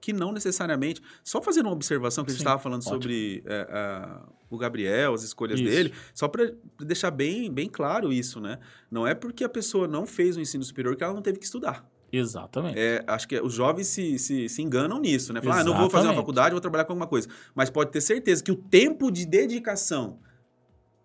que não necessariamente... Só fazendo uma observação que a gente estava falando ótimo. sobre é, a- o Gabriel, as escolhas Isso. dele, só para deixar bem, bem claro isso, né? Não é porque a pessoa não fez o ensino superior que ela não teve que estudar. Exatamente. É, acho que os jovens se, se, se enganam nisso, né? Falar, ah, não vou fazer uma faculdade, vou trabalhar com alguma coisa. Mas pode ter certeza que o tempo de dedicação,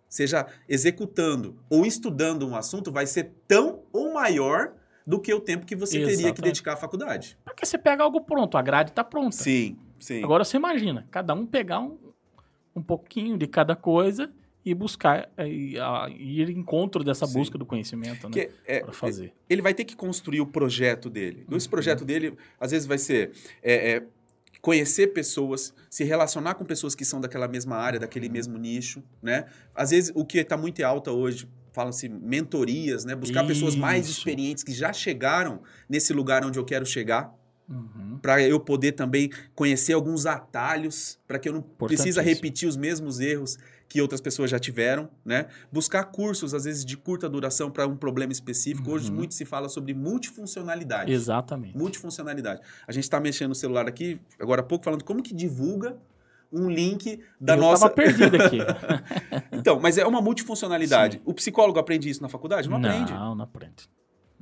seja executando ou estudando um assunto, vai ser tão ou maior do que o tempo que você teria que Exatamente. dedicar à faculdade. Porque você pega algo pronto, a grade está pronta. Sim, sim. Agora você imagina, cada um pegar um, um pouquinho de cada coisa e buscar, é, e, a- ir em encontro dessa Sim. busca do conhecimento, né? É- Para fazer. ele vai ter que construir o projeto dele. Uhum. Esse projeto dele, às vezes, vai ser é, é, conhecer pessoas, se relacionar com pessoas que são daquela mesma área, daquele Uhum. mesmo nicho, né? Às vezes, o que está muito em alta hoje, falam-se mentorias, né? Buscar pessoas mais Isso. experientes que já chegaram nesse lugar onde eu quero chegar, Uhum. para eu poder também conhecer alguns atalhos, para que eu não precisa Importantíssimo. repetir os mesmos erros que outras pessoas já tiveram, né? Buscar cursos, às vezes, de curta duração para um problema específico. Hoje, Uhum. muito se fala sobre multifuncionalidade. Exatamente. Multifuncionalidade. A gente está mexendo no celular aqui, agora há pouco, falando como que divulga um link da eu nossa... tava perdido aqui. Então, mas é uma multifuncionalidade. O psicólogo aprende isso na faculdade? Não, aprende. Não, não aprende.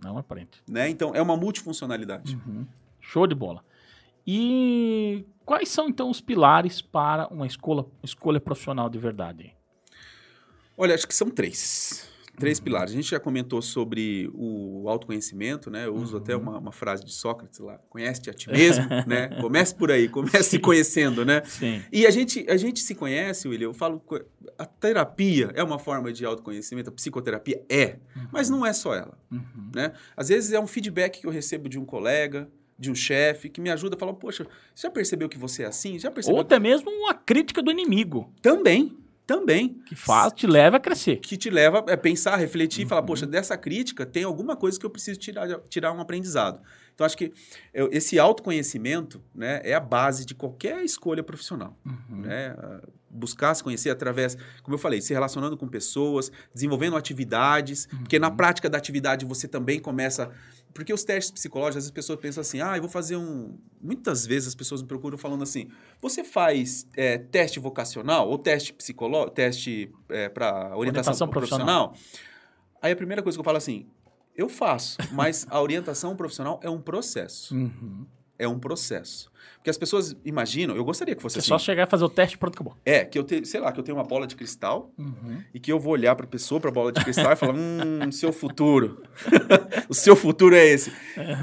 Não aprende. Né? Então, é uma multifuncionalidade. Uhum. Show de bola. E quais são então os pilares para uma escola, escolha profissional de verdade? Olha, acho que são três. Três Uhum. pilares. A gente já comentou sobre o autoconhecimento, né? Eu uso até Uhum. uma, uma frase de Sócrates lá. Conhece-te a ti mesmo, né? Comece por aí, comece se conhecendo, né? Sim. E a gente, a gente se conhece, William, eu falo, a terapia é uma forma de autoconhecimento, a psicoterapia é, mas não é só ela, Uhum. né? Às vezes é um feedback que eu recebo de um colega, de um chefe, que me ajuda a falar, poxa, você já percebeu que você é assim? Já percebeu? Ou até mesmo uma crítica do inimigo, Também, também. que faz, te leva a crescer. Que te leva a pensar, refletir e falar, Uhum. poxa, dessa crítica tem alguma coisa que eu preciso tirar, tirar um aprendizado. Então, acho que esse autoconhecimento né, é a base de qualquer escolha profissional. Uhum. né? Ah, Buscar se conhecer através, como eu falei, se relacionando com pessoas, desenvolvendo atividades, porque na Uhum. prática da atividade você também começa. Porque os testes psicológicos, às vezes as pessoas pensam assim, ah, eu vou fazer um. Muitas vezes as pessoas me procuram falando assim: você faz é, teste vocacional ou teste psicológico, teste para orientação, Orientação profissional? Aí a primeira coisa que eu falo assim: eu faço, mas a orientação profissional é um processo. Uhum. É um processo. Porque as pessoas imaginam, eu gostaria que fosse Você assim. só chegar e fazer o teste, pronto, acabou. É, que eu tenho, sei lá, que eu tenho uma bola de cristal Uhum. e que eu vou olhar para a pessoa, para a bola de cristal e falar: hum, seu futuro. o seu futuro é esse.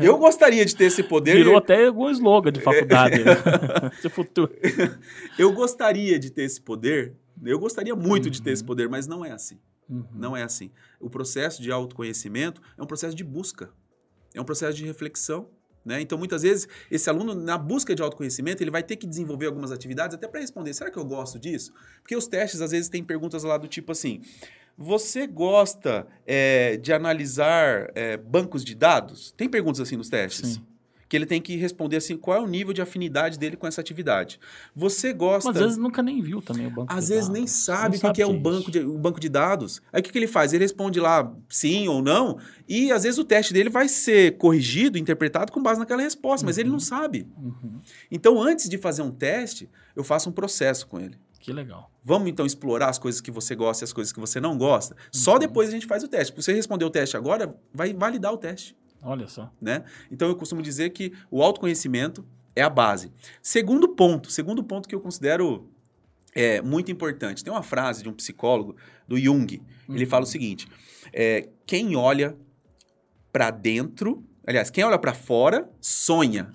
Eu gostaria de ter esse poder. Virou até algum slogan de faculdade. Seu futuro. Eu gostaria de ter esse poder. Eu gostaria muito de ter Uhum. esse poder, mas não é assim. Uhum. Não é assim. O processo de autoconhecimento é um processo de busca. É um processo de reflexão. Né? Então, muitas vezes, esse aluno, na busca de autoconhecimento, ele vai ter que desenvolver algumas atividades até para responder: será que eu gosto disso? Porque os testes, às vezes, têm perguntas lá do tipo assim: você gosta é, de analisar é, bancos de dados? Tem perguntas assim nos testes? Sim. Que ele tem que responder assim: qual é o nível de afinidade dele com essa atividade? Você gosta. Às vezes nunca nem viu também o banco Às vezes dados. nem sabe o que que é um isso. banco, de, um banco de dados. Aí o que, que ele faz? Ele responde lá sim ou não, e às vezes o teste dele vai ser corrigido, interpretado com base naquela resposta, mas ele não sabe. Uhum. Então, antes de fazer um teste, eu faço um processo com ele. Que legal. Vamos então explorar as coisas que você gosta e as coisas que você não gosta. Só Uhum. depois a gente faz o teste. Se você responder o teste agora, vai validar o teste Olha só. né? Então eu costumo dizer que o autoconhecimento é a base. Segundo ponto, segundo ponto que eu considero é, muito importante. Tem uma frase de um psicólogo, do Jung. Ele Uhum. fala o seguinte: é, quem olha para dentro, aliás, quem olha para fora sonha.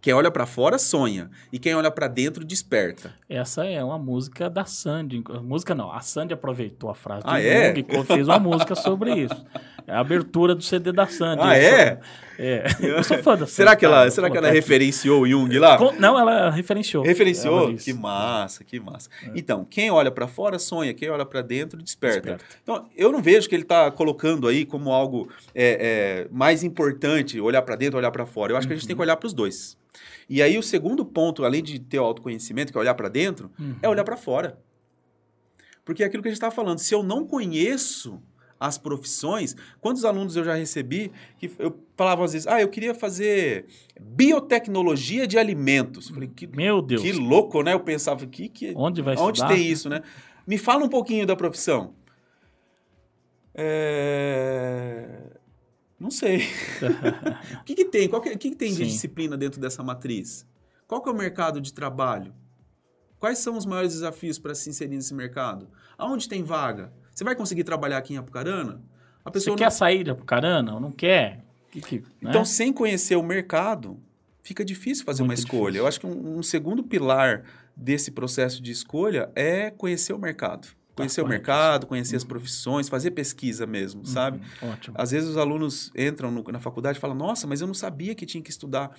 Quem olha para fora sonha e quem olha para dentro desperta. Essa é uma música da Sandy. Música não, a Sandy aproveitou a frase do Ah, é? Jung e fez uma música sobre isso. É a abertura do CD da Sandy. Ah, é? É. Eu sou fã da Sandy. Será que ela, cara. será que ela referenciou o Jung lá? Não, ela referenciou. Referenciou? Que massa, que massa. É. Então, quem olha pra fora sonha, quem olha pra dentro desperta. Desperta. Então, eu não vejo que ele tá colocando aí como algo é, é, mais importante olhar pra dentro, olhar pra fora. Eu acho que a gente tem Uhum. que olhar pros dois. E aí o segundo ponto, além de ter o autoconhecimento, que é olhar pra dentro, Uhum. é olhar pra fora. Porque é aquilo que a gente estava falando, se eu não conheço as profissões, quantos alunos eu já recebi que eu falava às vezes, ah, eu queria fazer biotecnologia de alimentos. Eu falei, que, Meu Deus. que louco, né? Eu pensava, que, que, Onde vai onde estudar? tem isso, né? Me fala um pouquinho da profissão. É... Não sei. o que, que tem? Qual que, o que, que tem de Sim. disciplina dentro dessa matriz? Qual que é o mercado de trabalho? Quais são os maiores desafios para se inserir nesse mercado? Aonde tem vaga? Você vai conseguir trabalhar aqui em Apucarana? A Você pessoa não- quer sair de Apucarana ou não quer? Que, que, né? Então, sem conhecer o mercado, fica difícil fazer uma Muito escolha. difícil. Eu acho que um, um segundo pilar desse processo de escolha é conhecer o mercado. Conhecer o mercado, conhecer as profissões, fazer pesquisa mesmo, sabe? Uhum, Ótimo. Às vezes os alunos entram no- na faculdade e falam, nossa, mas eu não sabia que tinha que estudar.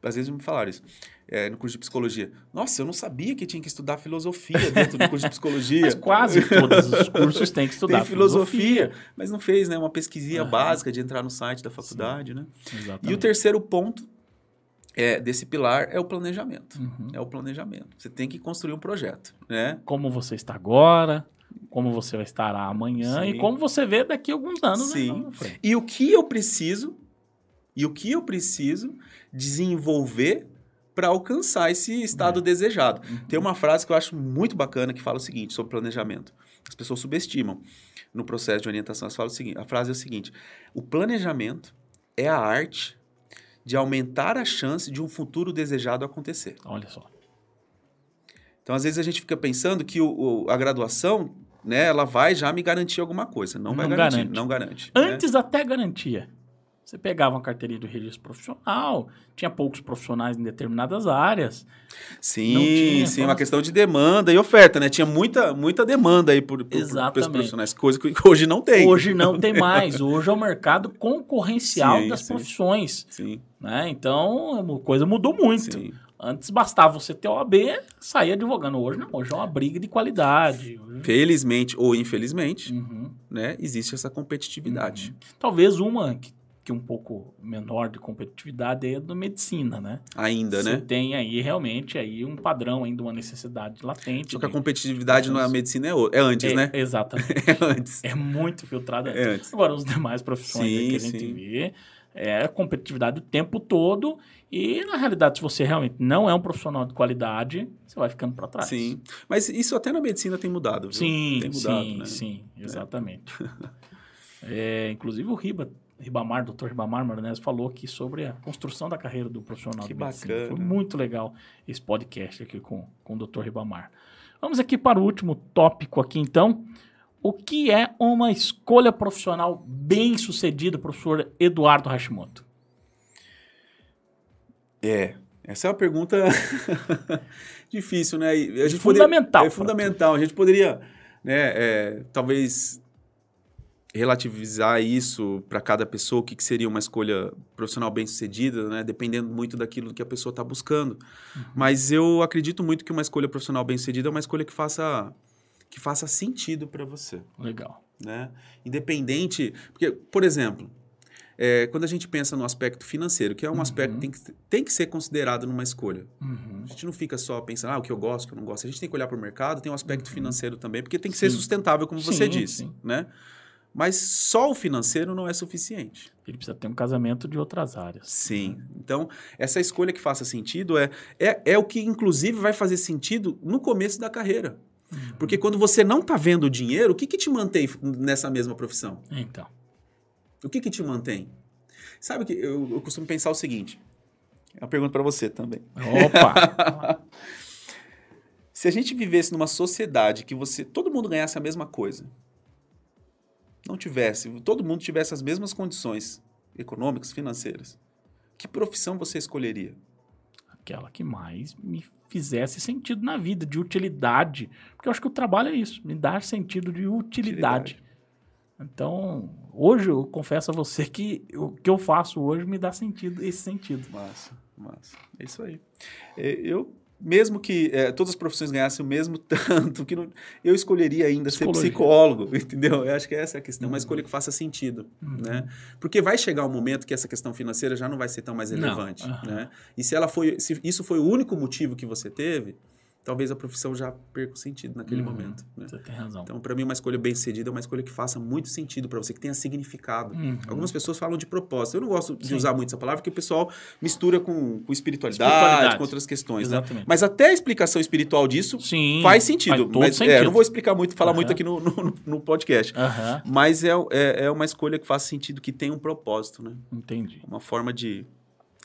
Às vezes me falaram isso, é, no curso de psicologia. Nossa, eu não sabia que tinha que estudar filosofia dentro do curso de psicologia. Mas quase todos os cursos têm que estudar Tem filosofia, mas não fez né, uma pesquisinha Aham. básica de entrar no site da faculdade, né? Exatamente. E o terceiro ponto é, desse pilar é o planejamento. Uhum. É o planejamento. Você tem que construir um projeto, né? Como você está agora, como você vai estar amanhã Sim. e como você vê daqui a alguns anos. Sim. Né, na frente. E o que eu preciso, e o que eu preciso desenvolver para alcançar esse estado desejado. Uhum. Tem uma frase que eu acho muito bacana que fala o seguinte sobre planejamento. As pessoas subestimam no processo de orientação. Elas falam o seguinte, a frase é o seguinte: o planejamento é a arte de aumentar a chance de um futuro desejado acontecer. Olha só. Então, às vezes, a gente fica pensando que o, o- a graduação, né, ela vai já me garantir alguma coisa. Não, vai Não garantir. garante. Não garante. né? Antes até garantia. Você pegava uma carteirinha do registro profissional, tinha poucos profissionais em determinadas áreas. Sim, não tinha sim, uma questão de demanda e oferta, né? Tinha muita, muita demanda aí por, por, por, profissionais, coisa que hoje não tem. Hoje não tem mais. Hoje é o mercado concorrencial Sim, das sim. profissões. Sim, Né? Então, a coisa mudou muito. sim. Antes bastava você ter OAB sair advogando. Hoje não, hoje é uma briga de qualidade. Hoje- Felizmente ou infelizmente, Uhum. né, existe essa competitividade. Talvez uma que, que um pouco menor de competitividade é a da medicina, né? Ainda, Você né? tem aí realmente aí um padrão, ainda uma necessidade latente. Só que a de- competitividade na medicina é, o- é antes, é, né? Exatamente. É antes. É muito filtrado antes. É antes. Agora, os demais profissões Sim, que a gente sim. vê é competitividade o tempo todo. E, na realidade, se você realmente não é um profissional de qualidade, você vai ficando para trás. Sim. Mas isso até na medicina tem mudado, viu? Sim, tem mudado, sim, né? sim, exatamente. É, inclusive o Riba, Ribamar, doutor Ribamar Maronese, falou aqui sobre a construção da carreira do profissional Que de medicina. bacana. Foi muito legal esse podcast aqui com, com o doutor Ribamar. Vamos aqui para o último tópico aqui, então. O que é uma escolha profissional bem sucedida, professor Eduardo Hashimoto? É, essa é uma pergunta difícil, né? A gente Fundamental Poderia, é fundamental. A gente poderia, né, é, talvez relativizar isso para cada pessoa, o que, que seria uma escolha profissional bem sucedida, né? Dependendo muito daquilo que a pessoa está buscando. Mas eu acredito muito que uma escolha profissional bem sucedida é uma escolha que faça que faça sentido para você Legal. né? Independente, porque, por exemplo, é, quando a gente pensa no aspecto financeiro, que é um Uhum. aspecto que tem, que tem que ser considerado numa escolha. Uhum. A gente não fica só pensando, ah, o que eu gosto, o que eu não gosto. A gente tem que olhar para o mercado, tem um aspecto financeiro também, porque tem que ser Uhum. Sim. sustentável, como você Sim, disse, sim. né? Mas só o financeiro não é suficiente. Ele precisa ter um casamento de outras áreas. Sim. Então, essa escolha que faça sentido é, é, é o que, inclusive, vai fazer sentido no começo da carreira. Uhum. Porque quando você não está vendo o dinheiro, o que, que te mantém nessa mesma profissão? Então. O que que te mantém? Sabe que eu, eu costumo pensar o seguinte. É uma pergunta para você também. Opa! Se a gente vivesse numa sociedade que você, todo mundo ganhasse a mesma coisa, não tivesse, todo mundo tivesse as mesmas condições econômicas, financeiras, que profissão você escolheria? Aquela que mais me fizesse sentido na vida, de utilidade. Porque eu acho que o trabalho é isso, me dar sentido de utilidade. Então, hoje eu confesso a você que o que eu faço hoje me dá sentido, esse sentido. Massa, massa. É isso aí. É, eu, mesmo que é, todas as profissões ganhassem o mesmo tanto, que não, eu escolheria ainda Psicologia. ser psicólogo, entendeu? Eu acho que essa é a questão, uma Uhum. escolha que faça sentido, Uhum. né? Porque vai chegar um momento que essa questão financeira já não vai ser tão mais relevante, aham. né? E se ela foi, se isso foi o único motivo que você teve, talvez a profissão já perca o sentido naquele Uhum. momento, né? Você tem razão. Então, para mim, uma escolha bem sucedida é uma escolha que faça muito sentido para você, que tenha significado. Uhum. Algumas pessoas falam de propósito. Eu não gosto de Sim. usar muito essa palavra, porque o pessoal mistura com, com espiritualidade, Espiritualidade. com outras questões. Né? Exatamente. Mas até a explicação espiritual disso Sim, faz sentido. faz todo mas sentido. É, eu não vou explicar muito, falar Aham. muito aqui no, no, no podcast. Mas é, é, é uma escolha que faz sentido, que tem um propósito, né? entendi. Uma forma de,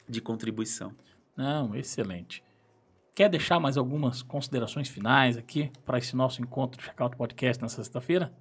de contribuição. Não, excelente. Quer deixar mais algumas considerações finais aqui para esse nosso encontro do Checkout Podcast na sexta-feira?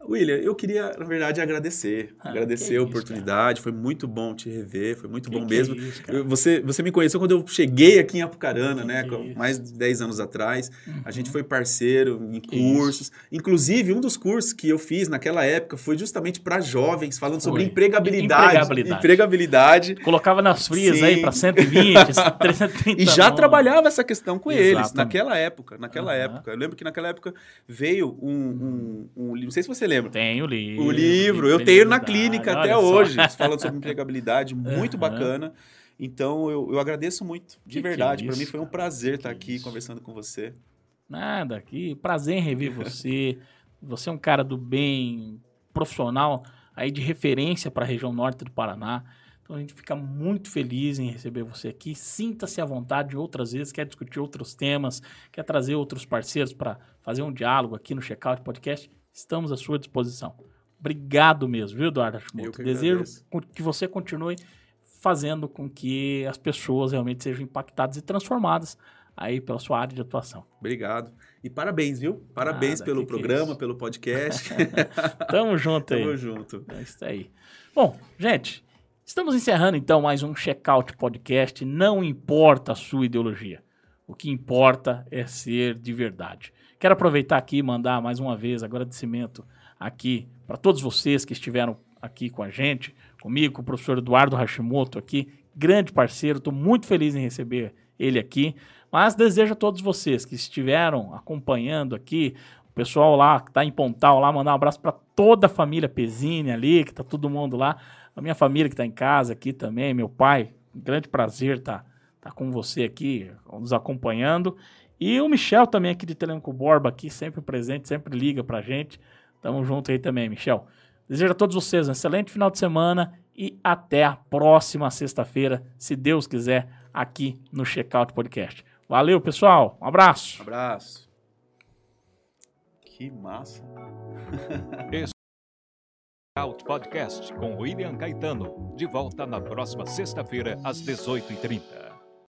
William, eu queria, na verdade, agradecer. Ah, agradecer a isso, oportunidade. Foi muito bom te rever, foi muito Que bom que é mesmo. isso, cara? Eu- você, você me conheceu quando eu cheguei aqui em Apucarana, Que né? é isso? mais de 10 anos atrás. A gente Uhum. foi parceiro em cursos. Inclusive, um dos cursos que eu fiz naquela época foi justamente para jovens, falando sobre Foi. empregabilidade. Empregabilidade. Empregabilidade. Colocava nas frias Sim. aí para 120, 330 E já nomes. trabalhava essa questão com eles, Exatamente. naquela época. Naquela Aham. época. Eu lembro que naquela época veio um, um, um livro, não sei se você lembra. Tem o livro. O livro, eu tenho na clínica até só. hoje, falando sobre empregabilidade, muito Aham. bacana. Então eu, eu agradeço muito, de Que é verdade. Para isso, mim foi um prazer estar aqui isso? conversando com você. Nada, que prazer em rever você. Você é um cara do bem, profissional, aí de referência para a região norte do Paraná. Então a gente fica muito feliz em receber você aqui. Sinta-se à vontade outras vezes, quer discutir outros temas, quer trazer outros parceiros para fazer um diálogo aqui no Checkout Podcast. Estamos à sua disposição. Obrigado mesmo, viu, Eduardo Hashimoto? que Desejo que você continue fazendo com que as pessoas realmente sejam impactadas e transformadas aí pela sua área de atuação. Obrigado. E parabéns, viu? Parabéns Nada, pelo que que é programa, isso? pelo podcast. Tamo junto aí. Tamo junto. É isso aí. Bom, gente, estamos encerrando então mais um Checkout Podcast. Não importa a sua ideologia. O que importa é ser de verdade. Quero aproveitar aqui e mandar mais uma vez agradecimento aqui para todos vocês que estiveram aqui com a gente, comigo, com o professor Eduardo Hashimoto aqui, grande parceiro. Estou muito feliz em receber ele aqui. Mas desejo a todos vocês que estiveram acompanhando aqui, o pessoal lá que está em Pontal, lá, mandar um abraço para toda a família Pesini ali, que tá todo mundo lá. A minha família que está em casa aqui também, meu pai, grande prazer estar tá, com você aqui, nos acompanhando. E o Michel também aqui de Telenco Borba, aqui, sempre presente, sempre liga pra gente. Tamo junto aí também, Michel. Desejo a todos vocês um excelente final de semana e até a próxima sexta-feira, se Deus quiser, aqui no Checkout Podcast. Valeu, pessoal. Um abraço. Abraço. Que massa. Out Podcast com William Caetano. De volta na próxima sexta-feira, às 18h30.